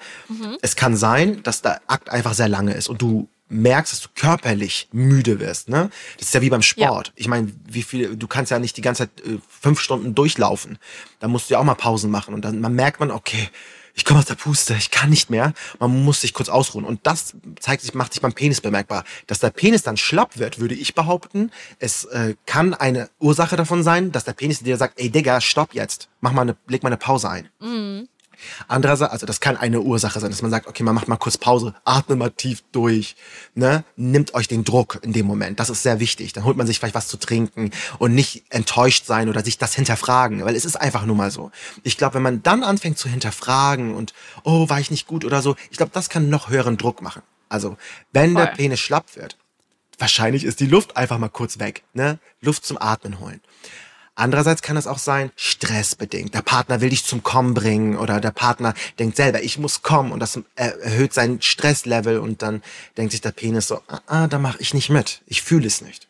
Es kann sein, dass der Akt einfach sehr lange ist und du merkst, dass du körperlich müde wirst. Ne? Das ist ja wie beim Sport. Ich meine, wie viel, du kannst ja nicht die ganze Zeit äh, fünf Stunden durchlaufen. Da musst du ja auch mal Pausen machen und dann man merkt man, okay, ich komme aus der Puste, ich kann nicht mehr. Man muss sich kurz ausruhen. Und das zeigt sich, macht sich beim Penis bemerkbar. Dass der Penis dann schlapp wird, würde ich behaupten. Es äh, kann eine Ursache davon sein, dass der Penis dir sagt, ey Digga, stopp jetzt. Mach mal eine, leg mal eine Pause ein. Andererseits, also das kann eine Ursache sein, dass man sagt, okay, man macht mal kurz Pause, atmet mal tief durch, ne? Nimmt euch den Druck in dem Moment. Das ist sehr wichtig. Dann holt man sich vielleicht was zu trinken und nicht enttäuscht sein oder sich das hinterfragen, weil es ist einfach nur mal so. Ich glaube, wenn man dann anfängt zu hinterfragen und, oh, war ich nicht gut oder so, ich glaube, das kann noch höheren Druck machen. Also, wenn der Voll. Penis schlapp wird, wahrscheinlich ist die Luft einfach mal kurz weg, ne? Luft zum Atmen holen. Andererseits kann es auch sein, stressbedingt. Der Partner will dich zum Kommen bringen oder der Partner denkt selber, ich muss kommen und das er- erhöht sein Stresslevel und dann denkt sich der Penis so, ah, ah da mache ich nicht mit. Ich fühle es nicht.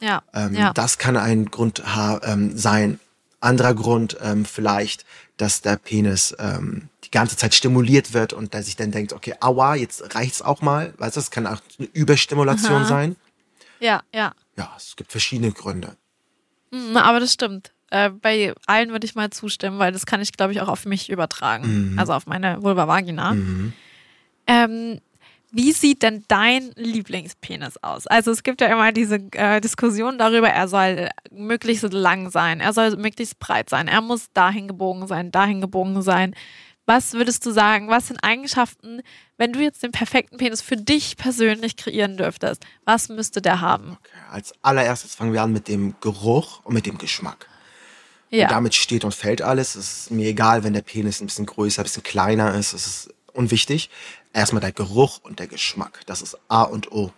Ja. Ähm, ja. Das kann ein Grund ähm, sein. Anderer Grund ähm, vielleicht, dass der Penis ähm, die ganze Zeit stimuliert wird und der sich dann denkt, okay, aua, jetzt reicht's auch mal. Weißt du, das kann auch eine Überstimulation Aha. sein. ja, ja. Ja, es gibt verschiedene Gründe. Mhm, aber das stimmt. Äh, bei allen würde ich mal zustimmen, weil das kann ich, glaube ich, auch auf mich übertragen. Also auf meine Vulva Vagina. Ähm, wie sieht denn dein Lieblingspenis aus? Also es gibt ja immer diese äh, Diskussion darüber, er soll möglichst lang sein, er soll möglichst breit sein, er muss dahin gebogen sein, dahin gebogen sein. Was würdest du sagen, was sind Eigenschaften, wenn du jetzt den perfekten Penis für dich persönlich kreieren dürftest? Was müsste der haben? Okay, als allererstes fangen wir an mit dem Geruch und mit dem Geschmack. Ja. Und damit steht und fällt alles. Es ist mir egal, wenn der Penis ein bisschen größer, ein bisschen kleiner ist. Es ist unwichtig. Erstmal der Geruch und der Geschmack. Das ist A und O.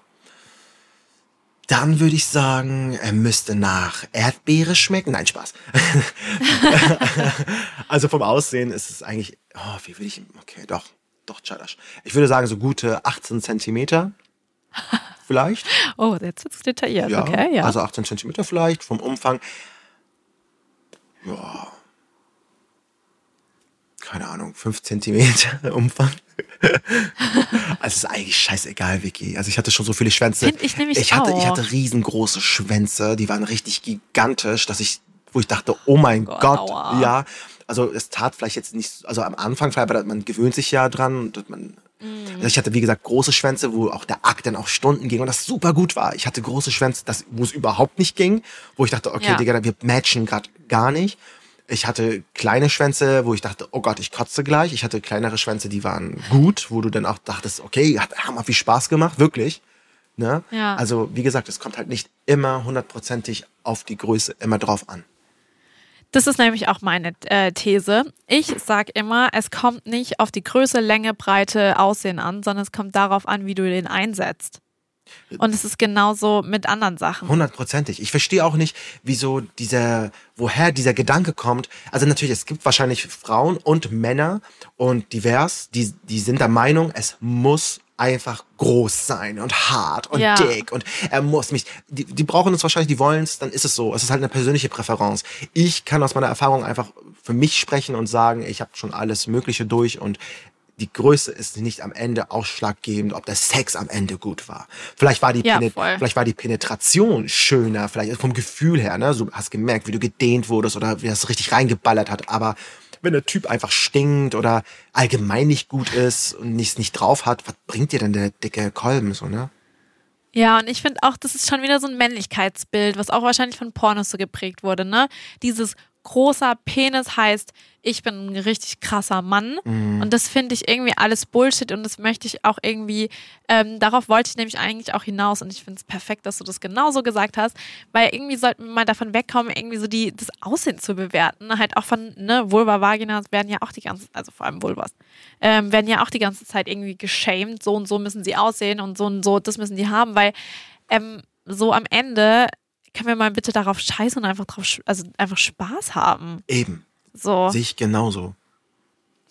Dann würde ich sagen, er müsste nach Erdbeere schmecken. Nein, Spaß. <laughs> also vom Aussehen ist es eigentlich, oh, wie würde ich, okay, doch, doch, Chadash. Ich würde sagen, so gute 18 Zentimeter. <laughs> Vielleicht. Oh, jetzt wird's detailliert. Ja, okay, ja. also 18 Zentimeter vielleicht vom Umfang. Ja. Keine Ahnung, 5 Zentimeter <laughs> Umfang. also es ist eigentlich scheißegal, Vicky. Also ich hatte schon so viele Schwänze. Find ich nämlich ich hatte, Ich auch. hatte riesengroße Schwänze, die waren richtig gigantisch, dass ich, wo ich dachte, oh mein Gott, Gott, aua. ja. Also es tat vielleicht jetzt nicht, also am Anfang, vielleicht, aber man gewöhnt sich ja dran und man Mhm. also ich hatte, wie gesagt, große Schwänze, wo auch der Akt dann auch Stunden ging und das super gut war. Ich hatte große Schwänze, das, wo es überhaupt nicht ging, wo ich dachte, okay, Ja. Digga, wir matchen gerade gar nicht. Ich hatte kleine Schwänze, wo ich dachte, oh Gott, ich kotze gleich. Ich hatte kleinere Schwänze, die waren gut, wo du dann auch dachtest, okay, hat hammer viel Spaß gemacht, wirklich. Ne? Ja. Also, wie gesagt, es kommt halt nicht immer hundertprozentig auf die Größe immer drauf an. Das ist nämlich auch meine äh, These. Ich sag immer, es kommt nicht auf die Größe, Länge, Breite, Aussehen an, sondern es kommt darauf an, wie du den einsetzt. Und es ist genauso mit anderen Sachen. Hundertprozentig. Ich verstehe auch nicht, wieso dieser, woher dieser Gedanke kommt. Also natürlich, es gibt wahrscheinlich Frauen und Männer und divers, die, die sind der Meinung, es muss einfach groß sein und hart und Ja. dick und er muss mich, die, die brauchen es wahrscheinlich, die wollen es, dann ist es so. Es ist halt eine persönliche Präferenz. Ich kann aus meiner Erfahrung einfach für mich sprechen und sagen, ich habe schon alles Mögliche durch und die Größe ist nicht am Ende ausschlaggebend, ob der Sex am Ende gut war. Vielleicht war die, Ja, vielleicht war die Penetration schöner, vielleicht vom Gefühl her, ne? Du hast gemerkt, wie du gedehnt wurdest oder wie das richtig reingeballert hat. Aber wenn der Typ einfach stinkt oder allgemein nicht gut ist und nichts nicht drauf hat, was bringt dir denn der dicke Kolben so, ne? Ja, und ich finde auch, das ist schon wieder so ein Männlichkeitsbild, was auch wahrscheinlich von Pornos so geprägt wurde, ne? Dieses großer Penis heißt, ich bin ein richtig krasser Mann. Mhm. Und das finde ich irgendwie alles Bullshit und das möchte ich auch irgendwie, ähm, darauf wollte ich nämlich eigentlich auch hinaus und ich finde es perfekt, dass du das genauso gesagt hast, weil irgendwie sollten wir mal davon wegkommen, irgendwie so die, das Aussehen zu bewerten. Halt auch von, ne, Vulva, Vaginas werden ja auch die ganze, also vor allem Vulvas, ähm, werden ja auch die ganze Zeit irgendwie geschämt, so und so müssen sie aussehen und so und so, das müssen die haben, weil ähm, so am Ende können wir mal bitte darauf scheißen und einfach drauf, also einfach Spaß haben. Eben. So. Sehe ich genauso.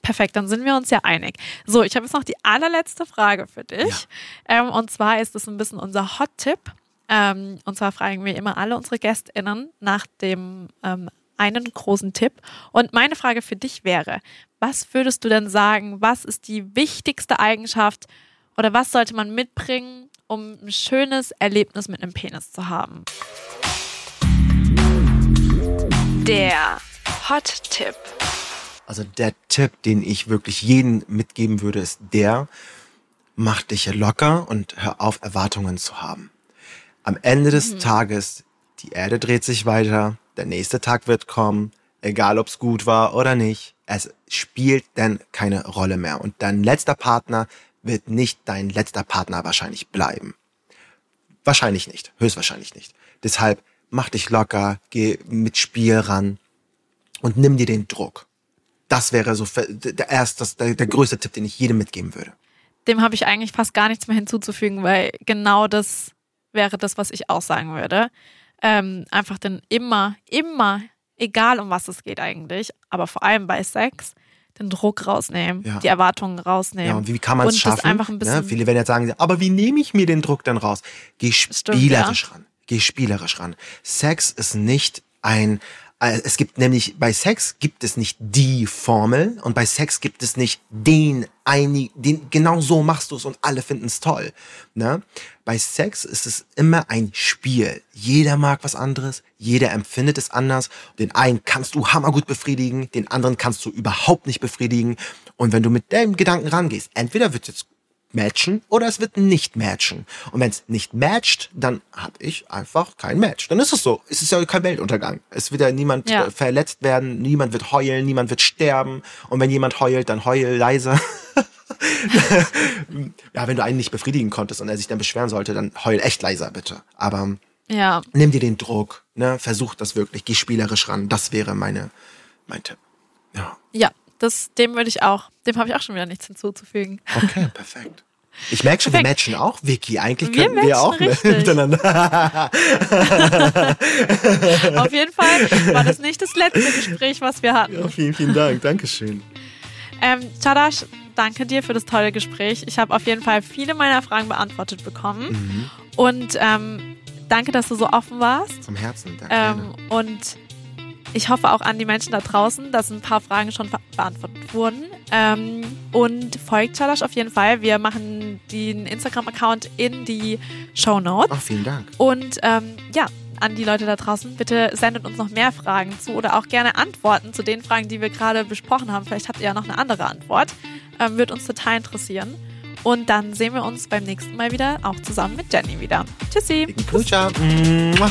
Perfekt, dann sind wir uns ja einig. So, ich habe jetzt noch die allerletzte Frage für dich. Ähm, und zwar ist es ein bisschen unser Hot-Tipp. Ähm, und zwar fragen wir immer alle unsere GästInnen nach dem ähm, einen großen Tipp. Und meine Frage für dich wäre, was würdest du denn sagen, was ist die wichtigste Eigenschaft oder was sollte man mitbringen, um ein schönes Erlebnis mit einem Penis zu haben? Der Hot-Tipp. Also der Tipp, den ich wirklich jedem mitgeben würde, ist der, mach dich locker und hör auf, Erwartungen zu haben. Am Ende des Tages, die Erde dreht sich weiter, der nächste Tag wird kommen, egal ob's gut war oder nicht, es spielt dann keine Rolle mehr. Und dein letzter Partner wird nicht dein letzter Partner wahrscheinlich bleiben. Wahrscheinlich nicht, höchstwahrscheinlich nicht. Deshalb mach dich locker, geh mit Spiel ran und nimm dir den Druck. Das wäre so der erst das, der, der größte Tipp, den ich jedem mitgeben würde. dem habe ich eigentlich fast gar nichts mehr hinzuzufügen, weil genau das wäre das, was ich auch sagen würde. Ähm, einfach dann immer, immer, egal um was es geht eigentlich, aber vor allem bei Sex, den Druck rausnehmen, Ja. die Erwartungen rausnehmen. Ja, und wie kann man es schaffen? Das einfach ein bisschen, ne? Viele werden jetzt sagen, aber wie nehme ich mir den Druck dann raus? Geh spielerisch ran. Geh spielerisch ran. Sex ist nicht ein, es gibt nämlich, bei Sex gibt es nicht die Formel und bei Sex gibt es nicht den, einig, den, genau so machst du es und alle finden es toll. Ne? Bei Sex ist es immer ein Spiel. Jeder mag was anderes, jeder empfindet es anders. Den einen kannst du hammergut befriedigen, den anderen kannst du überhaupt nicht befriedigen. Und wenn du mit dem Gedanken rangehst, entweder wird jetzt matchen oder es wird nicht matchen. Und wenn es nicht matcht, dann habe ich einfach kein Match. Dann ist es so. Es ist ja kein Weltuntergang. Es wird ja niemand Ja. äh, verletzt werden, niemand wird heulen, niemand wird sterben. Und wenn jemand heult, dann heul leiser. <laughs> ja, wenn du einen nicht befriedigen konntest und er sich dann beschweren sollte, dann heul echt leiser, bitte. Aber ja, nimm dir den Druck, ne? Versuch das wirklich, geh spielerisch ran. Das wäre meine, mein Tipp. Ja. ja, das, dem würde ich auch, dem habe ich auch schon wieder nichts hinzuzufügen. Okay, <laughs> perfekt. Ich merke schon, wir Perfekt. matchen auch, Vicky. Eigentlich Wir könnten wir auch <laughs> richtig. miteinander. Auf jeden Fall war das nicht das letzte Gespräch, was wir hatten. Ja, vielen, vielen Dank. Dankeschön. Ähm, Chadash, danke dir für das tolle Gespräch. Ich habe auf jeden Fall viele meiner Fragen beantwortet bekommen. Mhm. Und ähm, danke, dass du so offen warst. Vom Herzen. Danke. Ähm, und ich hoffe auch an die Menschen da draußen, dass ein paar Fragen schon beantwortet wurden. Ähm, und folgt Chadash auf jeden Fall. Wir machen den Instagram-Account in die Show Notes. Ach, vielen Dank. Und ähm, ja, an die Leute da draußen, bitte sendet uns noch mehr Fragen zu oder auch gerne Antworten zu den Fragen, die wir gerade besprochen haben. Vielleicht habt ihr ja noch eine andere Antwort. Ähm, Würde uns total interessieren. Und dann sehen wir uns beim nächsten Mal wieder, auch zusammen mit Jenny wieder. Tschüssi. Dicken. Mua.